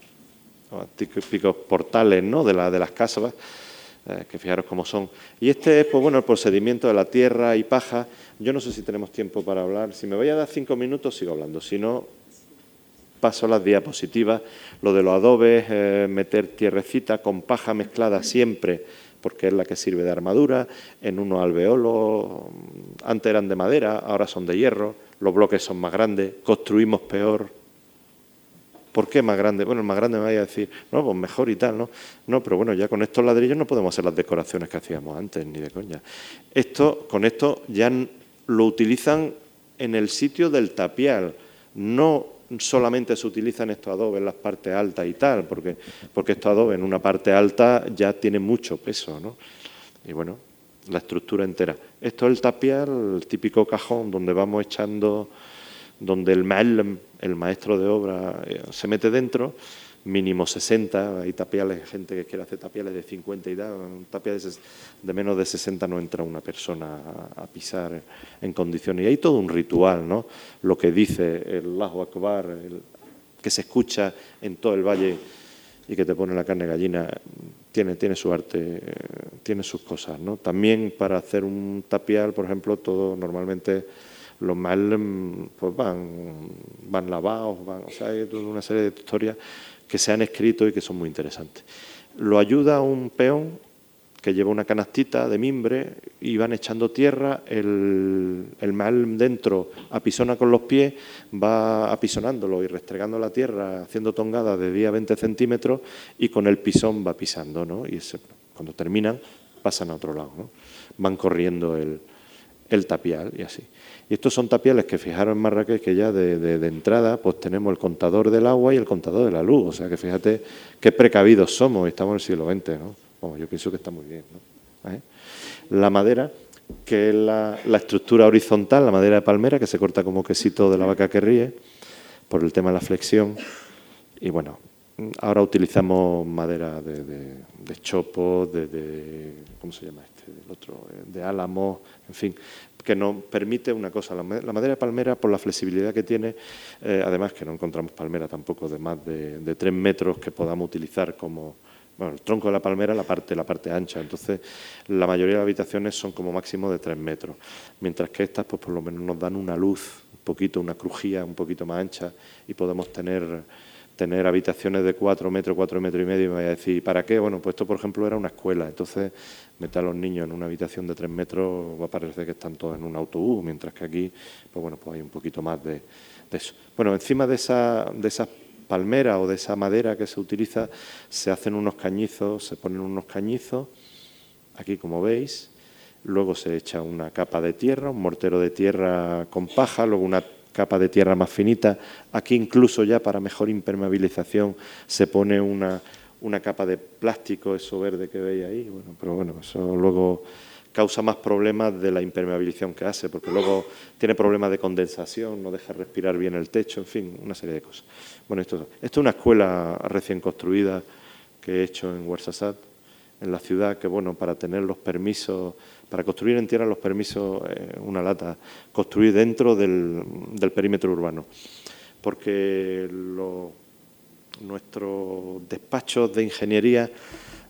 típicos portales ¿no? de, la, de las casas, eh, que fijaros cómo son. Y este es pues, bueno, el procedimiento de la tierra y paja. Yo no sé si tenemos tiempo para hablar. Si me voy a dar cinco minutos, sigo hablando. Si no, paso las diapositivas. Lo de los adobes, eh, meter tierrecita con paja mezclada siempre, porque es la que sirve de armadura, en unos alveolos. Antes eran de madera, ahora son de hierro. Los bloques son más grandes, construimos peor ¿Por qué más grande? Bueno, el más grande me vaya a decir, no, pues mejor y tal, ¿no? No, pero bueno, ya con estos ladrillos no podemos hacer las decoraciones que hacíamos antes, ni de coña. Esto, con esto ya lo utilizan en el sitio del tapial, no solamente se utilizan estos adobes en las partes altas y tal, porque, porque estos adobes en una parte alta ya tiene mucho peso, ¿no? Y bueno, la estructura entera. Esto es el tapial, el típico cajón donde vamos echando donde el el maestro de obra, eh, se mete dentro, mínimo 60, hay tapiales, gente que quiere hacer tapiales de 50 y da, un tapial de, menos de 60 no entra una persona a, pisar en condiciones. Y hay todo un ritual, ¿no? Lo que dice el Lajo Akbar, que se escucha en todo el valle y que te pone la carne gallina, tiene, tiene su arte, tiene sus cosas, ¿no? También para hacer un tapial, por ejemplo, todo normalmente los mal pues van, lavados, van, o sea, hay toda una serie de historias que se han escrito y que son muy interesantes. Lo ayuda un peón que lleva una canastita de mimbre y van echando tierra, el, el mal dentro apisona con los pies, va apisonándolo y restregando la tierra, haciendo tongadas de 10 a 20 centímetros y con el pisón va pisando, ¿no? Y cuando terminan pasan a otro lado, ¿no? Van corriendo el, el tapial y así. Y estos son tapiales que fijaron en Marrakech que ya de, entrada pues tenemos el contador del agua y el contador de la luz. O sea que fíjate qué precavidos somos, estamos en el siglo XX, ¿no? yo pienso que está muy bien. ¿no? ¿Eh? La madera, que es la, estructura horizontal, la madera de palmera, que se corta como quesito de la vaca que ríe, por el tema de la flexión. Y bueno, ahora utilizamos madera de, de chopo, de, ¿cómo se llama este? Otro, eh, de álamo, en fin, que nos permite una cosa, la madera de palmera, por la flexibilidad que tiene, eh, además que no encontramos palmera tampoco de más de, de 3 metros que podamos utilizar como, bueno, el tronco de la palmera, la parte, la parte ancha, entonces la mayoría de las habitaciones son como máximo de 3 metros, mientras que estas pues por lo menos nos dan una luz, un poquito, una crujía un poquito más ancha y podemos tener tener habitaciones de 4 metros, 4 metros y medio, y me voy a decir, ¿para qué? Bueno, pues esto, por ejemplo, era una escuela, entonces meter a los niños en una habitación de 3 metros va a parecer que están todos en un autobús, mientras que aquí, pues bueno, pues hay un poquito más de, eso. Bueno, encima de, esa, de esas palmeras o de esa madera que se utiliza, se hacen unos cañizos, se ponen unos cañizos, aquí como veis, luego se echa una capa de tierra, un mortero de tierra con paja, luego una capa de tierra más finita. Aquí incluso ya para mejor impermeabilización se pone una, una capa de plástico, eso verde que veis ahí. Bueno, pero bueno, eso luego causa más problemas de la impermeabilización que hace, porque luego tiene problemas de condensación, no deja respirar bien el techo, en fin, una serie de cosas. Bueno, esto, esto es una escuela recién construida que he hecho en Warsasat en la ciudad que, bueno, para tener los permisos, para construir en tierra los permisos, eh, una lata, construir dentro del, perímetro urbano. Porque nuestros despachos de ingeniería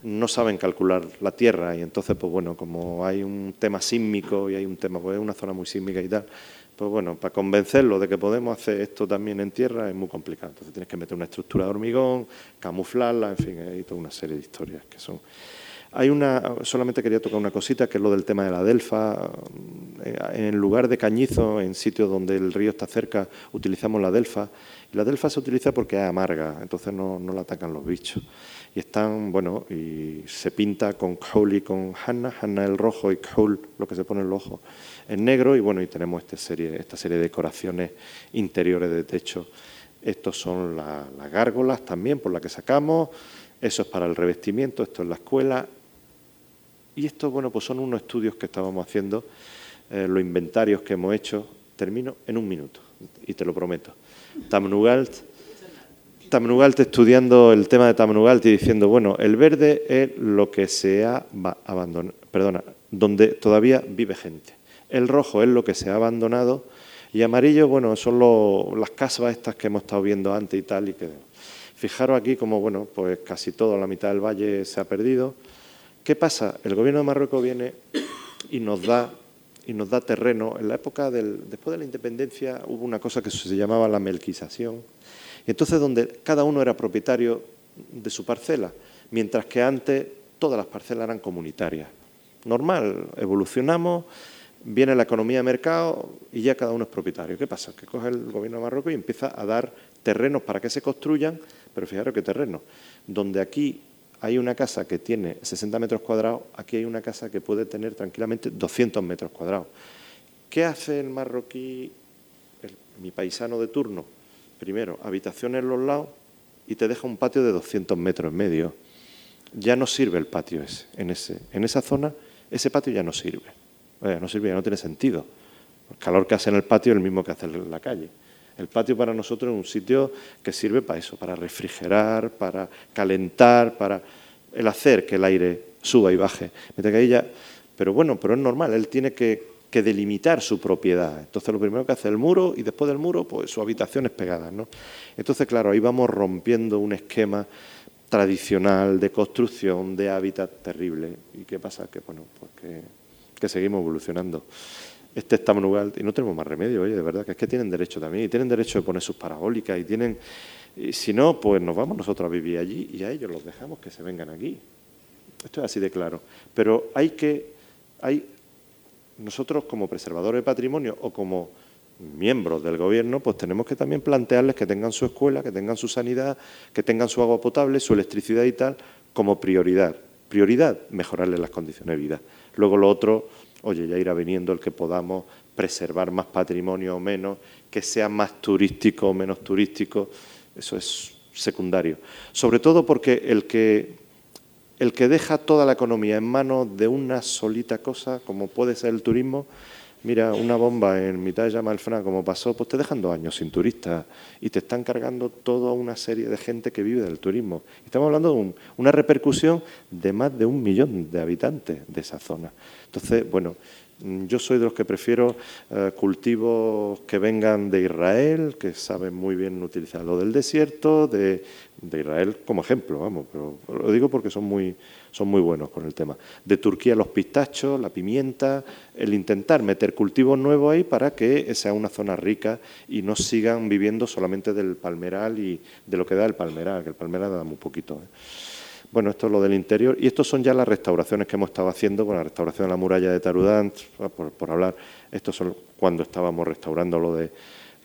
no saben calcular la tierra y entonces, pues bueno, como hay un tema sísmico y hay un tema, pues es una zona muy sísmica y tal, pues bueno, para convencerlo de que podemos hacer esto también en tierra es muy complicado. Entonces tienes que meter una estructura de hormigón, camuflarla, en fin, hay toda una serie de historias que son... Hay una, solamente quería tocar una cosita, que es lo del tema de la delfa. Eh, en lugar de cañizo, en sitios donde el río está cerca, utilizamos la delfa. La delfa se utiliza porque es amarga, entonces no, no la atacan los bichos. Y están, bueno, y se pinta con K'hul y con Hanna, Hanna el rojo y K'hul lo que se pone en el ojo en negro y bueno, y tenemos esta serie, esta serie de decoraciones interiores de techo. Estos son las gárgolas también por las que sacamos, eso es para el revestimiento, esto es la escuela. Y esto, bueno, pues son unos estudios que estábamos haciendo, eh, los inventarios que hemos hecho. Termino en un minuto, y te lo prometo. Tamnugalt, Tamnugalt estudiando el tema de Tamnugalt y diciendo, bueno, el verde es lo que se ha abandonado, perdona, donde todavía vive gente. El rojo es lo que se ha abandonado y amarillo, bueno, son las casas estas que hemos estado viendo antes y tal. Y que, fijaros aquí como, bueno, pues casi todo, la mitad del valle se ha perdido. ¿Qué pasa? El gobierno de Marruecos viene y nos da y nos da terreno. En la época del, después de la independencia hubo una cosa que se llamaba la melquización. Entonces donde cada uno era propietario de su parcela, mientras que antes todas las parcelas eran comunitarias. Normal, evolucionamos viene la economía de mercado y ya cada uno es propietario. ¿Qué pasa? Que coge el gobierno de Marruecos y empieza a dar terrenos para que se construyan, pero fijaros qué terrenos. Donde aquí hay una casa que tiene 60 metros cuadrados, aquí hay una casa que puede tener tranquilamente 200 metros cuadrados. ¿Qué hace el marroquí, mi paisano de turno? Primero, habitaciones en los lados y te deja un patio de 200 metros en medio. Ya no sirve el patio ese. En, ese, en esa zona, ese patio ya no sirve no sirve, no tiene sentido. El calor que hace en el patio es el mismo que hace en la calle. El patio para nosotros es un sitio que sirve para eso, para refrigerar, para calentar, para el hacer que el aire suba y baje. Pero bueno, pero es normal, él tiene que, delimitar su propiedad. Entonces lo primero que hace el muro y después del muro, pues su habitación es pegada. ¿no? Entonces, claro, ahí vamos rompiendo un esquema tradicional de construcción, de hábitat terrible. ¿Y qué pasa? Que, bueno, pues que seguimos evolucionando. Este está manual y no tenemos más remedio, oye, de verdad, que es que tienen derecho también, y tienen derecho de poner sus parabólicas, y tienen, si no, pues nos vamos nosotros a vivir allí y a ellos los dejamos que se vengan aquí. Esto es así de claro. Pero hay que, hay, nosotros como preservadores de patrimonio o como miembros del gobierno, pues tenemos que también plantearles que tengan su escuela, que tengan su sanidad, que tengan su agua potable, su electricidad y tal, como prioridad. Prioridad, mejorarles las condiciones de vida. Luego lo otro, oye, ya irá viniendo el que podamos preservar más patrimonio o menos, que sea más turístico o menos turístico, eso es secundario. Sobre todo porque el que, el que deja toda la economía en manos de una solita cosa, como puede ser el turismo, Mira, una bomba en mitad de Yamalfrán, como pasó, pues te dejan dos años sin turistas y te están cargando toda una serie de gente que vive del turismo. Estamos hablando de una repercusión de más de un millón de habitantes de esa zona. Entonces, bueno, Mm, yo soy de los que prefiero eh, cultivos que vengan de Israel, que saben muy bien utilizar lo del desierto, de, Israel como ejemplo, vamos, pero lo digo porque son muy, son muy buenos con el tema. De Turquía los pistachos, la pimienta, el intentar meter cultivos nuevos ahí para que sea una zona rica y no sigan viviendo solamente del palmeral y de lo que da el palmeral, que el palmeral da muy poquito. ¿eh? Bueno, esto es lo del interior y estos son ya las restauraciones que hemos estado haciendo con la restauración de la muralla de Tarudant, por, hablar. Estos son cuando estábamos restaurando lo de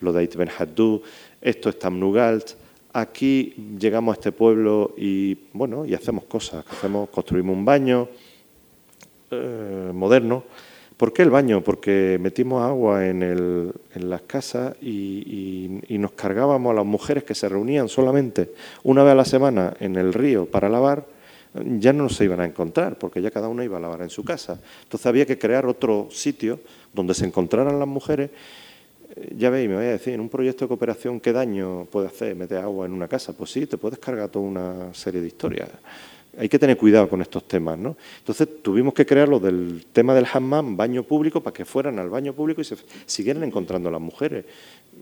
lo de Ben Haddou. Esto es Tamnugalt. Aquí llegamos a este pueblo y bueno y hacemos cosas. Hacemos, construimos un baño eh, moderno ¿Por qué el baño? Porque metimos agua en, las casas y, nos cargábamos a las mujeres que se reunían solamente una vez a la semana en el río para lavar, ya no se iban a encontrar, porque ya cada una iba a lavar en su casa. Entonces había que crear otro sitio donde se encontraran las mujeres. Eh, ya veis, me voy a decir, en un proyecto de cooperación, ¿qué daño puede hacer meter agua en una casa? Pues sí, te puedes cargar toda una serie de historias hay que tener cuidado con estos temas, ¿no? Entonces tuvimos que crear lo del tema del hammam, baño público, para que fueran al baño público y se siguieran encontrando las mujeres.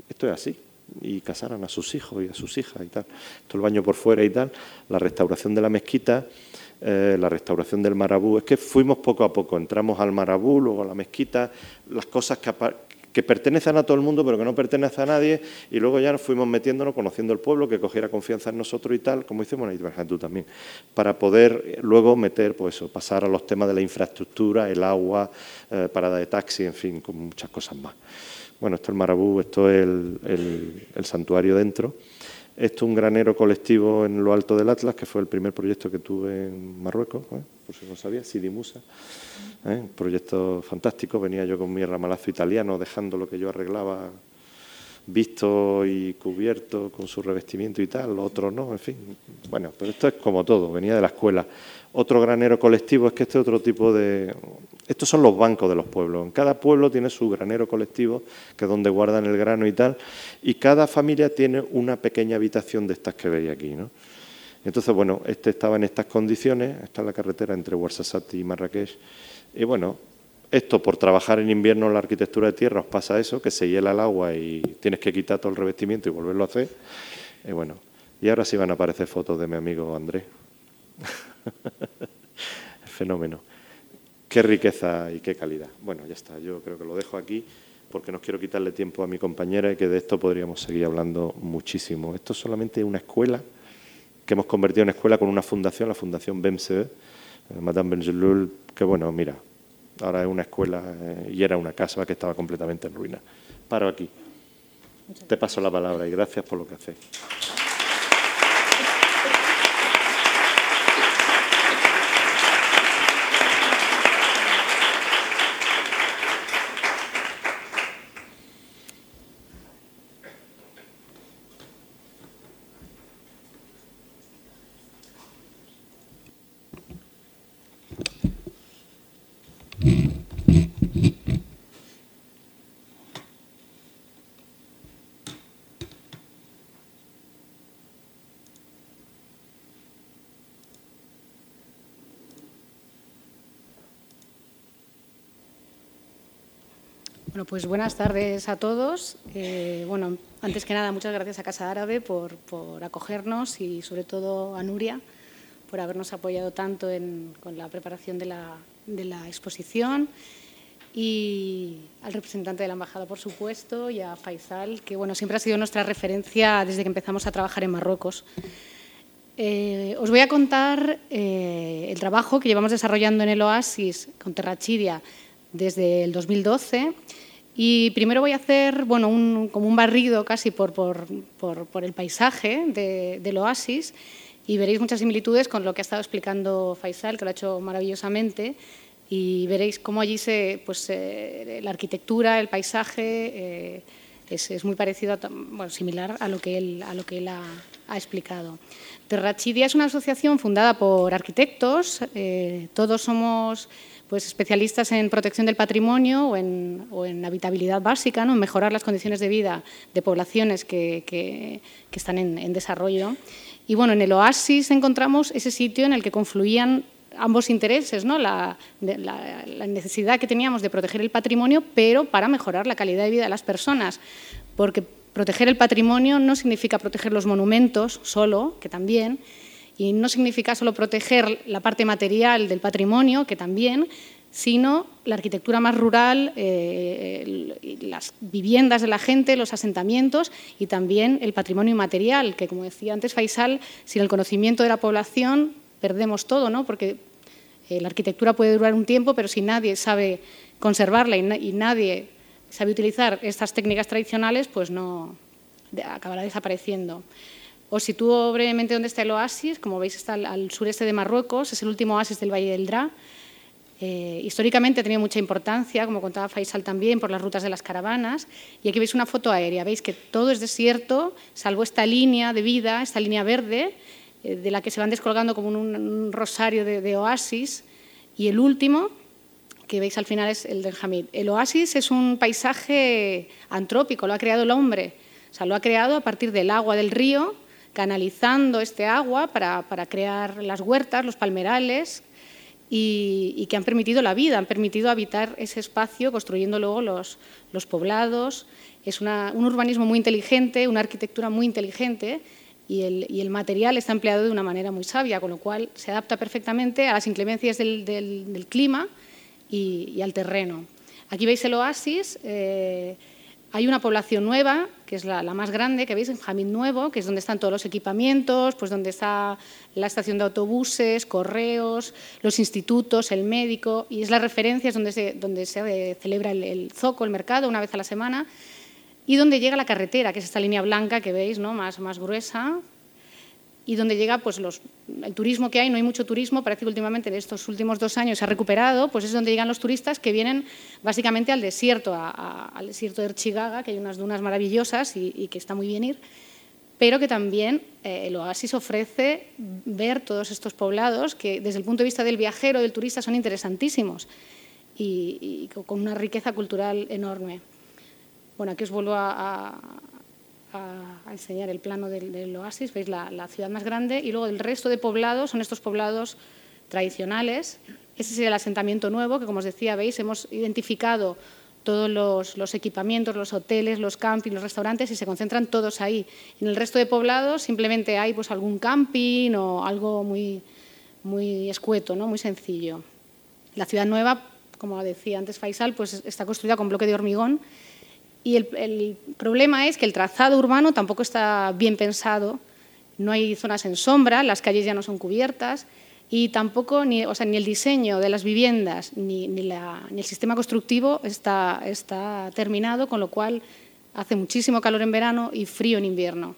Esto es así. Y casaran a sus hijos y a sus hijas y tal. Esto el baño por fuera y tal. La restauración de la mezquita, eh, la restauración del marabú. Es que fuimos poco a poco. Entramos al marabú, luego a la mezquita, las cosas que, que pertenecen a todo el mundo, pero que no pertenecen a nadie, y luego ya nos fuimos metiéndonos, conociendo el pueblo, que cogiera confianza en nosotros y tal, como hicimos en tú también, para poder eh, luego meter, pues eso, pasar a los temas de la infraestructura, el agua, eh, parada de taxi, en fin, con muchas cosas más. Bueno, esto es el Marabú, esto es el santuario dentro. Esto es un granero colectivo en lo alto del Atlas, que fue el primer proyecto que tuve en Marruecos, ¿eh? Por si no sabía, Sidimusa. ¿eh? Un proyecto fantástico, venía yo con mi ramalazo italiano, dejando lo que yo arreglaba visto y cubierto con su revestimiento y tal, otro no, en fin. Bueno, pero esto es como todo, venía de la escuela. Otro granero colectivo es que este otro tipo de... Estos son los bancos de los pueblos. En cada pueblo tiene su granero colectivo, que es donde guardan el grano y tal, y cada familia tiene una pequeña habitación de estas que veis aquí, ¿no? Entonces, bueno, este estaba en estas condiciones, está en la carretera entre Ouarzazate y Marrakech, y bueno, esto por trabajar en invierno en la arquitectura de tierra os pasa eso, que se hiela el agua y tienes que quitar todo el revestimiento y volverlo a hacer. Y bueno, y ahora sí van a aparecer fotos de mi amigo Andrés. Fenómeno. Qué riqueza y qué calidad. Bueno, ya está, yo creo que lo dejo aquí porque no quiero quitarle tiempo a mi compañera y que de esto podríamos seguir hablando muchísimo. Esto es solamente una escuela que hemos convertido en escuela con una fundación, la Fundación BEMSE, eh, Madame Benjelul, que bueno, mira, Ahora es una escuela eh, y era una casa que estaba completamente en ruina. Paro aquí. Te paso la palabra y gracias por lo que haces. Bueno, pues buenas tardes a todos. Eh, bueno, antes que nada, muchas gracias a Casa Árabe por, acogernos y sobre todo a Nuria por habernos apoyado tanto con la preparación de la, exposición y al representante de la embajada, por supuesto, y a Faisal, que bueno, siempre ha sido nuestra referencia desde que empezamos a trabajar en Marruecos. Eh, os voy a contar eh, el trabajo que llevamos desarrollando en el Oasis con Terrachidia desde el 2012 y primero voy a hacer bueno, un, como un barrido casi por, por, por, el paisaje de, del oasis y veréis muchas similitudes con lo que ha estado explicando Faisal, que lo ha hecho maravillosamente, y veréis cómo allí se, pues, eh, la arquitectura, el paisaje eh, es, es, muy parecido, bueno, similar a lo que él, a lo que él ha, ha explicado. Terrachidia es una asociación fundada por arquitectos, eh, todos somos pues, especialistas en protección del patrimonio o en, habitabilidad básica, ¿no? en mejorar las condiciones de vida de poblaciones que, están en, desarrollo. Y bueno, en el oasis encontramos ese sitio en el que confluían ambos intereses, ¿no? la, necesidad que teníamos de proteger el patrimonio, pero para mejorar la calidad de vida de las personas, porque proteger el patrimonio no significa proteger los monumentos solo, que también, y no significa solo proteger la parte material del patrimonio, que también, sino la arquitectura más rural, eh, las viviendas de la gente, los asentamientos y también el patrimonio inmaterial, que como decía antes Faisal, sin el conocimiento de la población perdemos todo, ¿no? porque eh, la arquitectura puede durar un tiempo, pero si nadie sabe conservarla y, nadie sabe utilizar estas técnicas tradicionales, pues no acabará desapareciendo. Os sitúo brevemente dónde está el oasis. Como veis, está al, sureste de Marruecos. Es el último oasis del Valle del Dra. Eh, históricamente ha tenido mucha importancia, como contaba Faisal también, por las rutas de las caravanas. Y aquí veis una foto aérea. Veis que todo es desierto, salvo esta línea de vida, esta línea verde, eh, de la que se van descolgando como un, rosario de, oasis. Y el último, que veis al final, es el del Hamid. El oasis es un paisaje antrópico, lo ha creado el hombre. O sea, lo ha creado a partir del agua del río canalizando este agua para, crear las huertas, los palmerales, y, que han permitido la vida, han permitido habitar ese espacio, construyendo luego los, poblados. Es un urbanismo muy inteligente, una arquitectura muy inteligente, y el, material está empleado de una manera muy sabia, con lo cual se adapta perfectamente a las inclemencias del, clima y, al terreno. Aquí veis el oasis. Eh, hay una población nueva, que es la, más grande, que veis en Jamín Nuevo, que es donde están todos los equipamientos, pues donde está la estación de autobuses, correos, los institutos, el médico, y es la referencia, es donde se, celebra el, zoco, el mercado, una vez a la semana, y donde llega la carretera, que es esta línea blanca que veis, ¿no? más gruesa, y donde llega pues, los, el turismo que hay, no hay mucho turismo, parece que últimamente en estos últimos dos años se ha recuperado, pues es donde llegan los turistas que vienen básicamente al desierto, al desierto de Erchigaga, que hay unas dunas maravillosas y, que está muy bien ir, pero que también eh, el oasis ofrece ver todos estos poblados que desde el punto de vista del viajero, del turista, son interesantísimos y, con una riqueza cultural enorme. Bueno, aquí os vuelvo a, a, enseñar el plano del, oasis, veis la, ciudad más grande y luego el resto de poblados son estos poblados tradicionales. Ese es el asentamiento nuevo que, como os decía, veis, hemos identificado todos los, equipamientos, los hoteles, los campings, los restaurantes y se concentran todos ahí. En el resto de poblados simplemente hay pues, algún camping o algo muy, muy escueto, ¿no? muy sencillo. La ciudad nueva, como decía antes Faisal, pues está construida con bloque de hormigón y el, problema es que el trazado urbano tampoco está bien pensado, no hay zonas en sombra, las calles ya no son cubiertas y tampoco ni, o sea, ni el diseño de las viviendas ni, ni, el sistema constructivo está, está terminado, con lo cual hace muchísimo calor en verano y frío en invierno.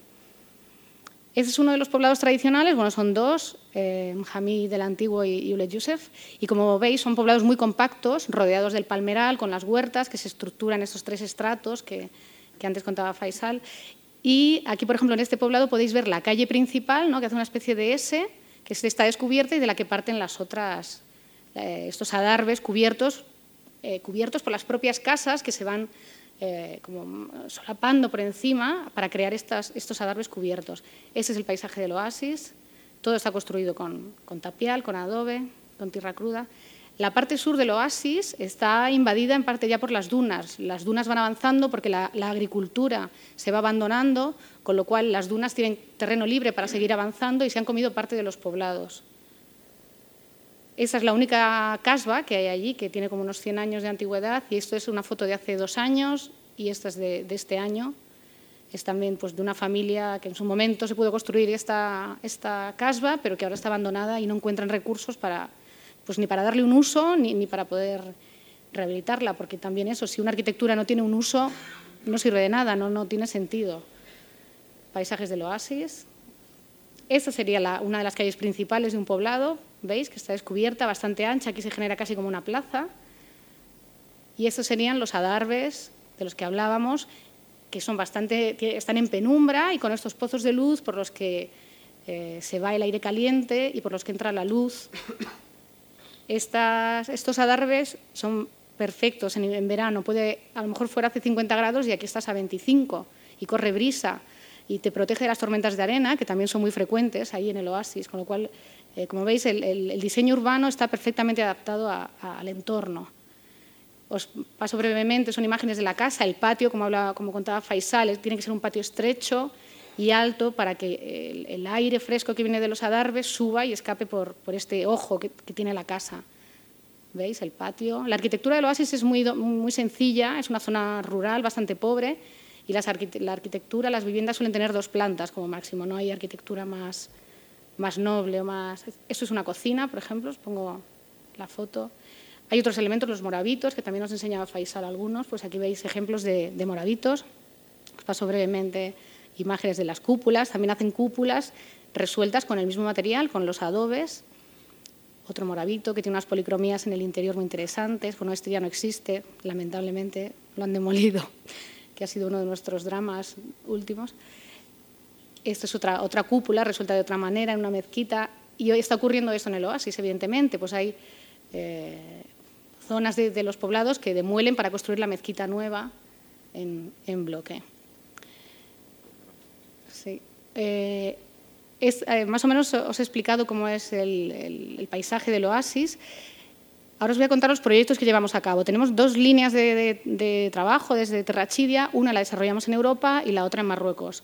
Ese es uno de los poblados tradicionales, bueno, son dos, eh, Jamí del Antiguo y Ule Yusef, y como veis son poblados muy compactos, rodeados del palmeral, con las huertas, que se estructuran en estos tres estratos que, antes contaba Faisal. Y aquí, por ejemplo, en este poblado podéis ver la calle principal, ¿no? que hace una especie de S, que está descubierta y de la que parten las otras, eh, estos adarves cubiertos, eh, cubiertos por las propias casas que se van eh, como solapando por encima para crear estos adarves cubiertos. Ese es el paisaje del oasis. Todo está construido con, tapial, con adobe, con tierra cruda. La parte sur del oasis está invadida en parte ya por las dunas. Las dunas van avanzando porque la, agricultura se va abandonando, con lo cual las dunas tienen terreno libre para seguir avanzando y se han comido parte de los poblados. Esa es la única casba que hay allí, que tiene como unos 100 años de antigüedad, y esto es una foto de hace dos años y esta es de, este año. Es también pues, de una familia que en su momento se pudo construir esta, esta casba, pero que ahora está abandonada y no encuentran recursos para, pues, ni para darle un uso ni, ni para poder rehabilitarla, porque también eso, si una arquitectura no tiene un uso, no sirve de nada, no, no tiene sentido. Paisajes del oasis. Esta sería una de las calles principales de un poblado, ¿Veis? Que está descubierta, bastante ancha, aquí se genera casi como una plaza. Y estos serían los adarves de los que hablábamos, que son bastante, están en penumbra y con estos pozos de luz por los que eh, se va el aire caliente y por los que entra la luz. Estas, estos adarves son perfectos en, en, verano. Puede, a lo mejor fuera hace 50 grados y aquí estás a 25 y corre brisa y te protege de las tormentas de arena, que también son muy frecuentes ahí en el oasis, con lo cual eh, como veis, el, diseño urbano está perfectamente adaptado al entorno. Os paso brevemente, son imágenes de la casa, el patio, como, como contaba Faisal, tiene que ser un patio estrecho y alto para que el, aire fresco que viene de los adarves suba y escape por, este ojo que, tiene la casa. ¿Veis? El patio. La arquitectura del oasis es muy, muy sencilla, es una zona rural bastante pobre y la arquitectura, las viviendas suelen tener dos plantas como máximo, no hay arquitectura más, más noble o más... Esto es una cocina, por ejemplo, os pongo la foto. Hay otros elementos, los moravitos, que también nos enseñaba Faisal algunos, pues aquí veis ejemplos de, moravitos. Os paso brevemente imágenes de las cúpulas, también hacen cúpulas resueltas con el mismo material, con los adobes. Otro moravito que tiene unas policromías en el interior muy interesantes. Bueno, este ya no existe, lamentablemente, lo han demolido, que ha sido uno de nuestros dramas últimos. Esta es otra, otra cúpula, resulta de otra manera, en una mezquita. Y hoy está ocurriendo esto en el oasis, evidentemente. Pues hay eh, zonas de, los poblados que demuelen para construir la mezquita nueva en, bloque. Sí. Eh, eh, más o menos os he explicado cómo es el, paisaje del oasis. Ahora os voy a contar los proyectos que llevamos a cabo. Tenemos dos líneas de, trabajo desde Terrachidia. Una la desarrollamos en Europa y la otra en Marruecos.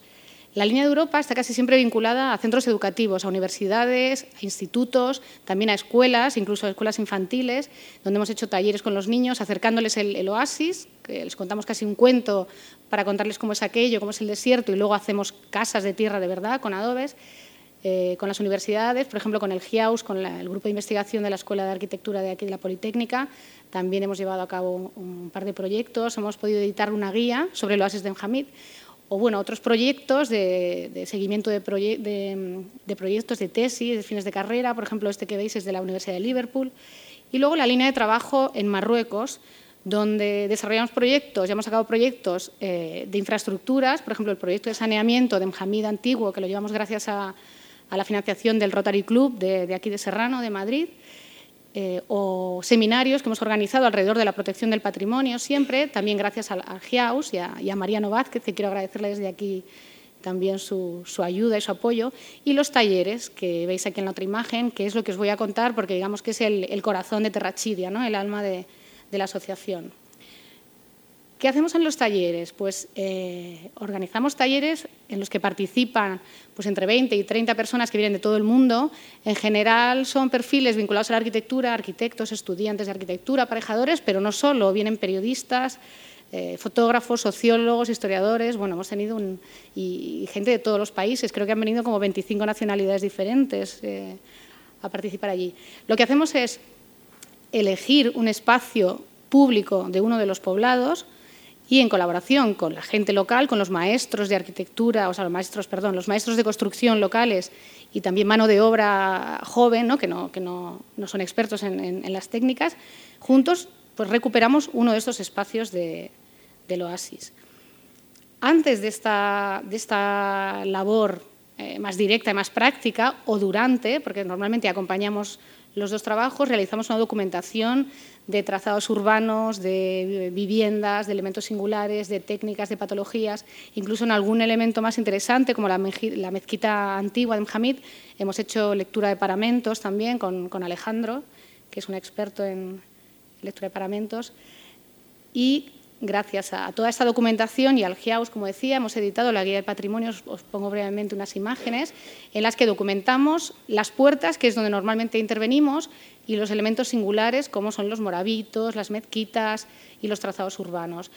La línea de Europa está casi siempre vinculada a centros educativos, a universidades, a institutos, también a escuelas, incluso a escuelas infantiles, donde hemos hecho talleres con los niños, acercándoles el, oasis, que les contamos casi un cuento para contarles cómo es aquello, cómo es el desierto, y luego hacemos casas de tierra de verdad con adobes. Eh, con las universidades, por ejemplo, con el GIAUS, con el grupo de investigación de la Escuela de Arquitectura de aquí de la Politécnica, también hemos llevado a cabo un, par de proyectos, hemos podido editar una guía sobre el oasis de Enjamid, o bueno, otros proyectos de, seguimiento de, proyectos de tesis, de fines de carrera, por ejemplo, este que veis es de la Universidad de Liverpool, y luego la línea de trabajo en Marruecos, donde desarrollamos proyectos, ya hemos sacado proyectos eh, de infraestructuras, por ejemplo, el proyecto de saneamiento de Mjamid Antiguo, que lo llevamos gracias a, la financiación del Rotary Club de, de aquí de Serrano, de Madrid, eh, o seminarios que hemos organizado alrededor de la protección del patrimonio, siempre, también gracias al, GIAUS y a, Mariano Vázquez, que quiero agradecerle desde aquí también su, ayuda y su apoyo, y los talleres que veis aquí en la otra imagen, que es lo que os voy a contar, porque digamos que es el, corazón de Terrachidia, ¿no? el alma de la asociación. ¿Qué hacemos en los talleres? Pues eh, organizamos talleres en los que participan pues, entre 20 y 30 personas que vienen de todo el mundo. En general son perfiles vinculados a la arquitectura, arquitectos, estudiantes de arquitectura, aparejadores, pero no solo, vienen periodistas, eh, fotógrafos, sociólogos, historiadores, bueno, hemos tenido un, y, gente de todos los países, creo que han venido como 25 nacionalidades diferentes eh, a participar allí. Lo que hacemos es elegir un espacio público de uno de los poblados, y en colaboración con la gente local, con los maestros de arquitectura, o sea, los maestros, perdón, los maestros de construcción locales y también mano de obra joven, ¿no? que, no, que no, no son expertos en, las técnicas, juntos pues recuperamos uno de estos espacios de, del oasis. Antes de esta, de esta labor eh, más directa y más práctica, o durante, porque normalmente acompañamos los dos trabajos, realizamos una documentación de trazados urbanos, de viviendas, de elementos singulares, de técnicas, de patologías, incluso en algún elemento más interesante como la, mezquita antigua de Mjamid, hemos hecho lectura de paramentos también con, con Alejandro, que es un experto en lectura de paramentos, y gracias a toda esta documentación y al GIAUS, como decía, hemos editado la Guía del Patrimonio, os, pongo brevemente unas imágenes, en las que documentamos las puertas, que es donde normalmente intervenimos, y los elementos singulares, como son los moravitos, las mezquitas y los trazados urbanos.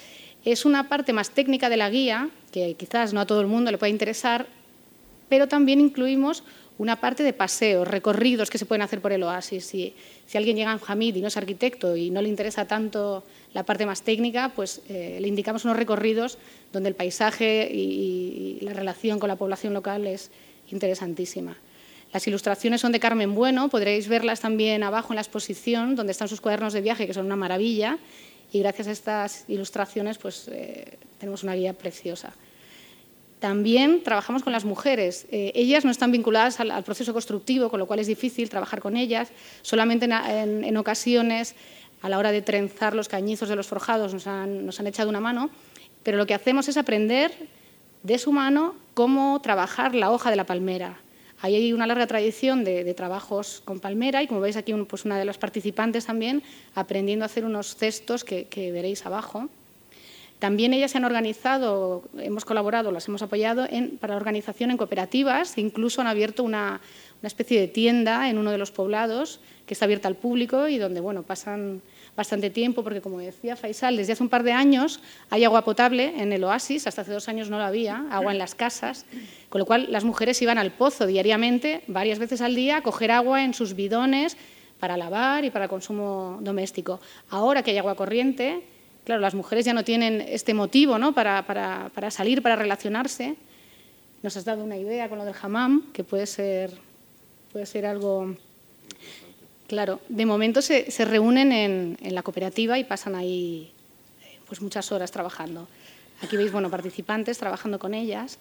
Es una parte más técnica de la guía, que quizás no a todo el mundo le pueda interesar, pero también incluimos una parte de paseos, recorridos que se pueden hacer por el oasis. Si, si alguien llega a Hamid y no es arquitecto y no le interesa tanto la parte más técnica, pues eh, le indicamos unos recorridos donde el paisaje y, la relación con la población local es interesantísima. Las ilustraciones son de Carmen Bueno, podréis verlas también abajo en la exposición, donde están sus cuadernos de viaje, que son una maravilla, y gracias a estas ilustraciones pues, eh, tenemos una guía preciosa. También trabajamos con las mujeres. Eh, ellas no están vinculadas al, proceso constructivo, con lo cual es difícil trabajar con ellas. Solamente en, ocasiones, a la hora de trenzar los cañizos de los forjados, nos han, echado una mano. Pero lo que hacemos es aprender de su mano cómo trabajar la hoja de la palmera. Ahí hay una larga tradición de, trabajos con palmera y, como veis aquí, pues una de las participantes también aprendiendo a hacer unos cestos que veréis abajo. También ellas se han organizado, hemos colaborado, las hemos apoyado para la organización en cooperativas, incluso han abierto una, especie de tienda en uno de los poblados que está abierta al público y donde bueno, pasan bastante tiempo, porque como decía Faisal, desde hace un par de años hay agua potable en el oasis, hasta hace dos años no la había, agua en las casas, con lo cual las mujeres iban al pozo diariamente, varias veces al día, a coger agua en sus bidones para lavar y para consumo doméstico. Ahora que hay agua corriente, Claro, las mujeres ya no tienen este motivo ¿no? para, para, salir, para relacionarse. Nos has dado una idea con lo del hammam, que puede ser, puede ser algo... Claro, de momento se, se reúnen en, en, la cooperativa y pasan ahí pues, muchas horas trabajando. Aquí veis bueno, participantes trabajando con ellas.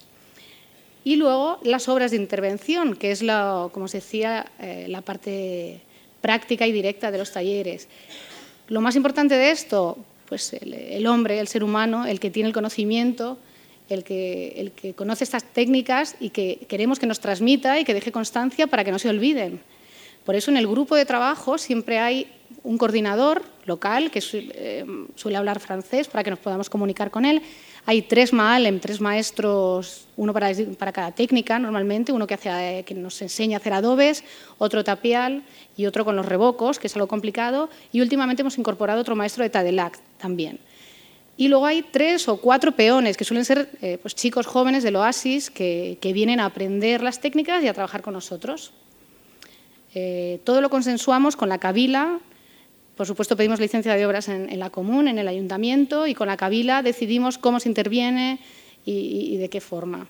Y luego las obras de intervención, que es, la, como os decía, eh, la parte práctica y directa de los talleres. Lo más importante de esto, pues el, hombre, el ser humano, el que tiene el conocimiento el que, el que conoce estas técnicas y que queremos que nos transmita y que deje constancia para que no se olviden. Por eso en el grupo de trabajo siempre hay un coordinador local que eh, suele hablar francés para que nos podamos comunicar con él. Hay tres MAALEM, tres maestros, uno para, para cada técnica normalmente, uno que, que nos enseña a hacer adobes, otro tapial y otro con los revocos, que es algo complicado, y últimamente hemos incorporado otro maestro de Tadelac también. Y luego hay tres o cuatro peones, que suelen ser eh, pues, chicos jóvenes del Oasis que, vienen a aprender las técnicas y a trabajar con nosotros. Eh, todo lo consensuamos con la Cabila, por supuesto pedimos licencia de obras en, la común, en el ayuntamiento, y con la Cabila decidimos cómo se interviene y, de qué forma.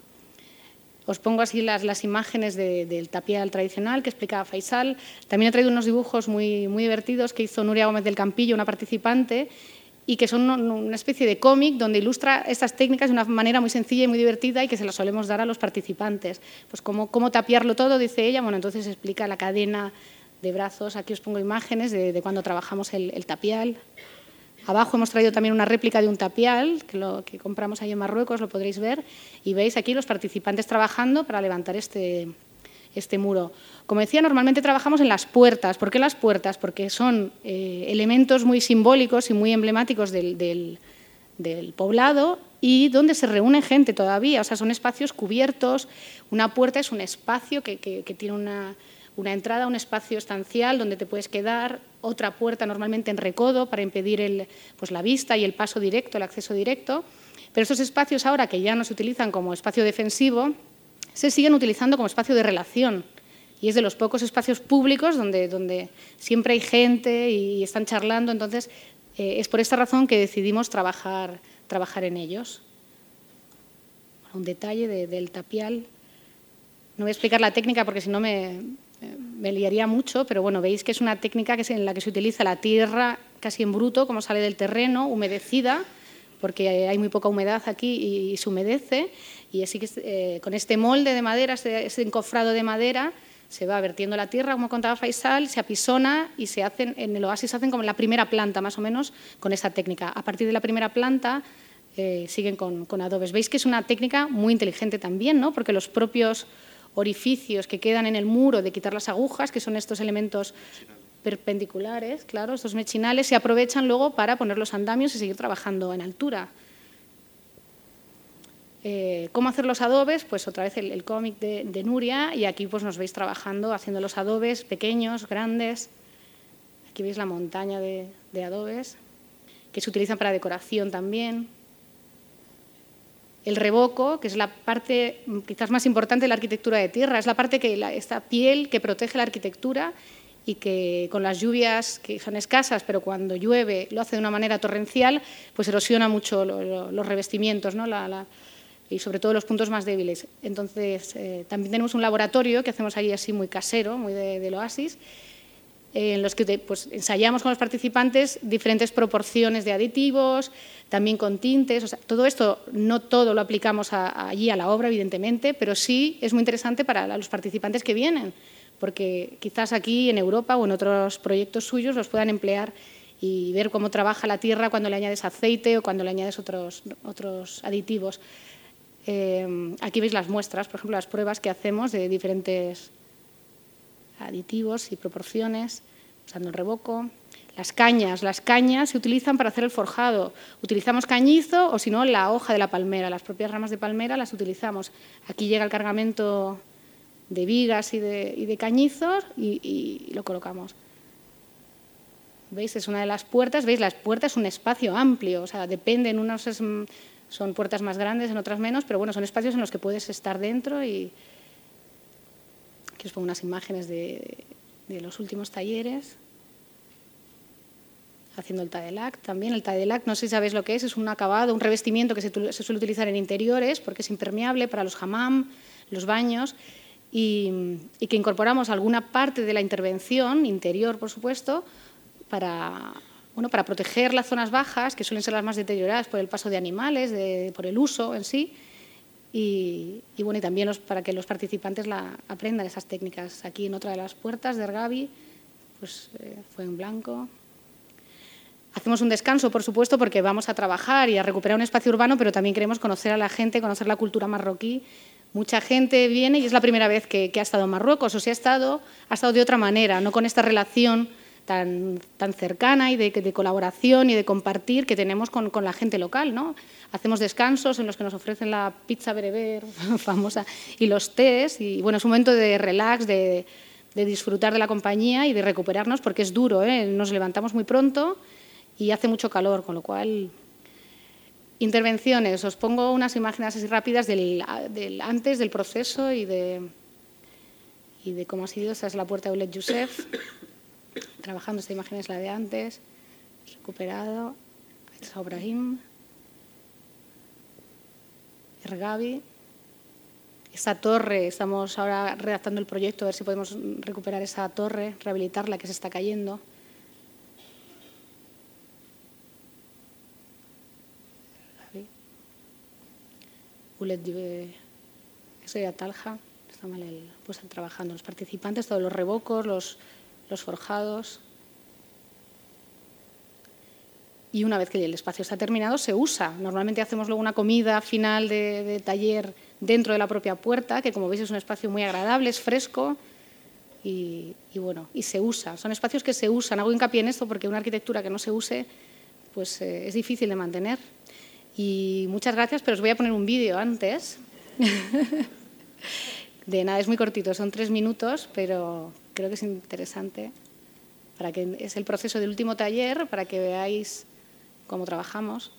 Os pongo así las, imágenes del tapial tradicional que explicaba Faisal. También he traído unos dibujos muy, muy divertidos que hizo Nuria Gómez del Campillo, una participante, y que son una especie de cómic donde ilustra estas técnicas de una manera muy sencilla y muy divertida y que se las solemos dar a los participantes. Pues cómo, cómo tapiarlo todo, dice ella, bueno, entonces explica la cadena de brazos. Aquí os pongo imágenes de, cuando trabajamos el, tapial. Abajo hemos traído también una réplica de un tapial que, lo, que compramos ahí en Marruecos, lo podréis ver. Y veis aquí los participantes trabajando para levantar este, este muro. Como decía, normalmente trabajamos en las puertas. ¿Por qué las puertas? Porque son eh, elementos muy simbólicos y muy emblemáticos del, poblado y donde se reúne gente todavía. O sea, son espacios cubiertos. Una puerta es un espacio que, tiene una, entrada, un espacio estancial donde te puedes quedar. Otra puerta normalmente en recodo para impedir el, pues, la vista y el paso directo, el acceso directo. Pero estos espacios ahora que ya no se utilizan como espacio defensivo, se siguen utilizando como espacio de relación y es de los pocos espacios públicos donde, donde siempre hay gente y están charlando, entonces eh, es por esta razón que decidimos trabajar, trabajar en ellos. Un detalle del tapial. No voy a explicar la técnica porque si no me, me liaría mucho, pero bueno, veis que es una técnica que en la que se utiliza la tierra casi en bruto, como sale del terreno, humedecida, porque hay muy poca humedad aquí y se humedece, y así que eh, con este molde de madera, este, encofrado de madera, se va vertiendo la tierra, como contaba Faisal, se apisona y se hacen, en el oasis se hacen como la primera planta, más o menos, con esa técnica. A partir de la primera planta eh, siguen con, adobes. Veis que es una técnica muy inteligente también, ¿no? porque los propios orificios que quedan en el muro de quitar las agujas, que son estos elementos perpendiculares, claro, estos mechinales, se aprovechan luego para poner los andamios y seguir trabajando en altura. Eh, ¿Cómo hacer los adobes? Pues otra vez el, cómic de, Nuria y aquí pues nos veis trabajando haciendo los adobes pequeños, grandes. Aquí veis la montaña de, adobes que se utilizan para decoración también. El revoco, que es la parte quizás más importante de la arquitectura de tierra, es la parte que esta piel que protege la arquitectura y que con las lluvias, que son escasas, pero cuando llueve lo hace de una manera torrencial, pues erosiona mucho los revestimientos, ¿no? la, y sobre todo los puntos más débiles. Entonces, eh, también tenemos un laboratorio que hacemos ahí así muy casero, muy de, del oasis, en los que pues, ensayamos con los participantes diferentes proporciones de aditivos, también con tintes. O sea, todo esto, no todo lo aplicamos allí a la obra, evidentemente, pero sí es muy interesante para los participantes que vienen, porque quizás aquí en Europa o en otros proyectos suyos los puedan emplear y ver cómo trabaja la tierra cuando le añades aceite o cuando le añades otros, otros aditivos. Em, aquí veis las muestras, por ejemplo, las pruebas que hacemos de diferentes aditivos y proporciones, usando el revoco. Las cañas, las cañas se utilizan para hacer el forjado. Utilizamos cañizo o si no la hoja de la palmera, las propias ramas de palmera las utilizamos. Aquí llega el cargamento de vigas y de, cañizos y, lo colocamos. ¿Veis? Es una de las puertas. ¿Veis? Las puertas es un espacio amplio, o sea, depende, en unos es son puertas más grandes, en otras menos, pero bueno, son espacios en los que puedes estar dentro y os pongo unas imágenes de, los últimos talleres haciendo el Tadelac también. El Tadelac, no sé si sabéis lo que es, es un acabado, un revestimiento que se, suele utilizar en interiores porque es impermeable para los hammam, los baños, y, y, que incorporamos alguna parte de la intervención, interior por supuesto, para bueno, para proteger las zonas bajas, que suelen ser las más deterioradas por el paso de animales, por el uso en sí, y, bueno, y también para que los participantes aprendan esas técnicas. Aquí en otra de las puertas de Ergavi, pues eh, fue en blanco. Hacemos un descanso, por supuesto, porque vamos a trabajar y a recuperar un espacio urbano, pero también queremos conocer a la gente, conocer la cultura marroquí. Mucha gente viene y es la primera vez que, ha estado en Marruecos, o si ha estado, ha estado de otra manera, no con esta relación tan, tan cercana y de, colaboración y de compartir que tenemos con, la gente local. ¿no? Hacemos descansos en los que nos ofrecen la pizza bereber famosa y los tés, y bueno, es un momento de relax, de, disfrutar de la compañía y de recuperarnos, porque es duro, ¿eh? nos levantamos muy pronto y hace mucho calor, con lo cual... Intervenciones, os pongo unas imágenes así rápidas del, antes del proceso y de, y de cómo ha sido. Esta es la puerta de Ulet Youssef, trabajando, esta imagen es la de antes, recuperado, Ibrahim, Ergabi, esta torre, estamos ahora redactando el proyecto, a ver si podemos recuperar esa torre, rehabilitarla que se está cayendo. Ulet soy Talja, está mal el, pues trabajando los participantes, todos los revocos, los, los forjados. Y una vez que el espacio está terminado, se usa. Normalmente hacemos luego una comida final de, taller dentro de la propia puerta, que como veis es un espacio muy agradable, es fresco y, bueno, y se usa. Son espacios que se usan. Hago hincapié en esto porque una arquitectura que no se use pues, eh, es difícil de mantener. Y muchas gracias, pero os voy a poner un vídeo antes. de nada, es muy cortito, son tres minutos, pero creo que es interesante para que es el proceso del último taller, para que veáis cómo trabajamos.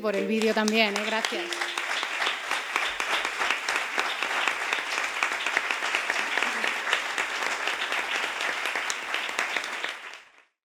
Por el vídeo también. ¿eh?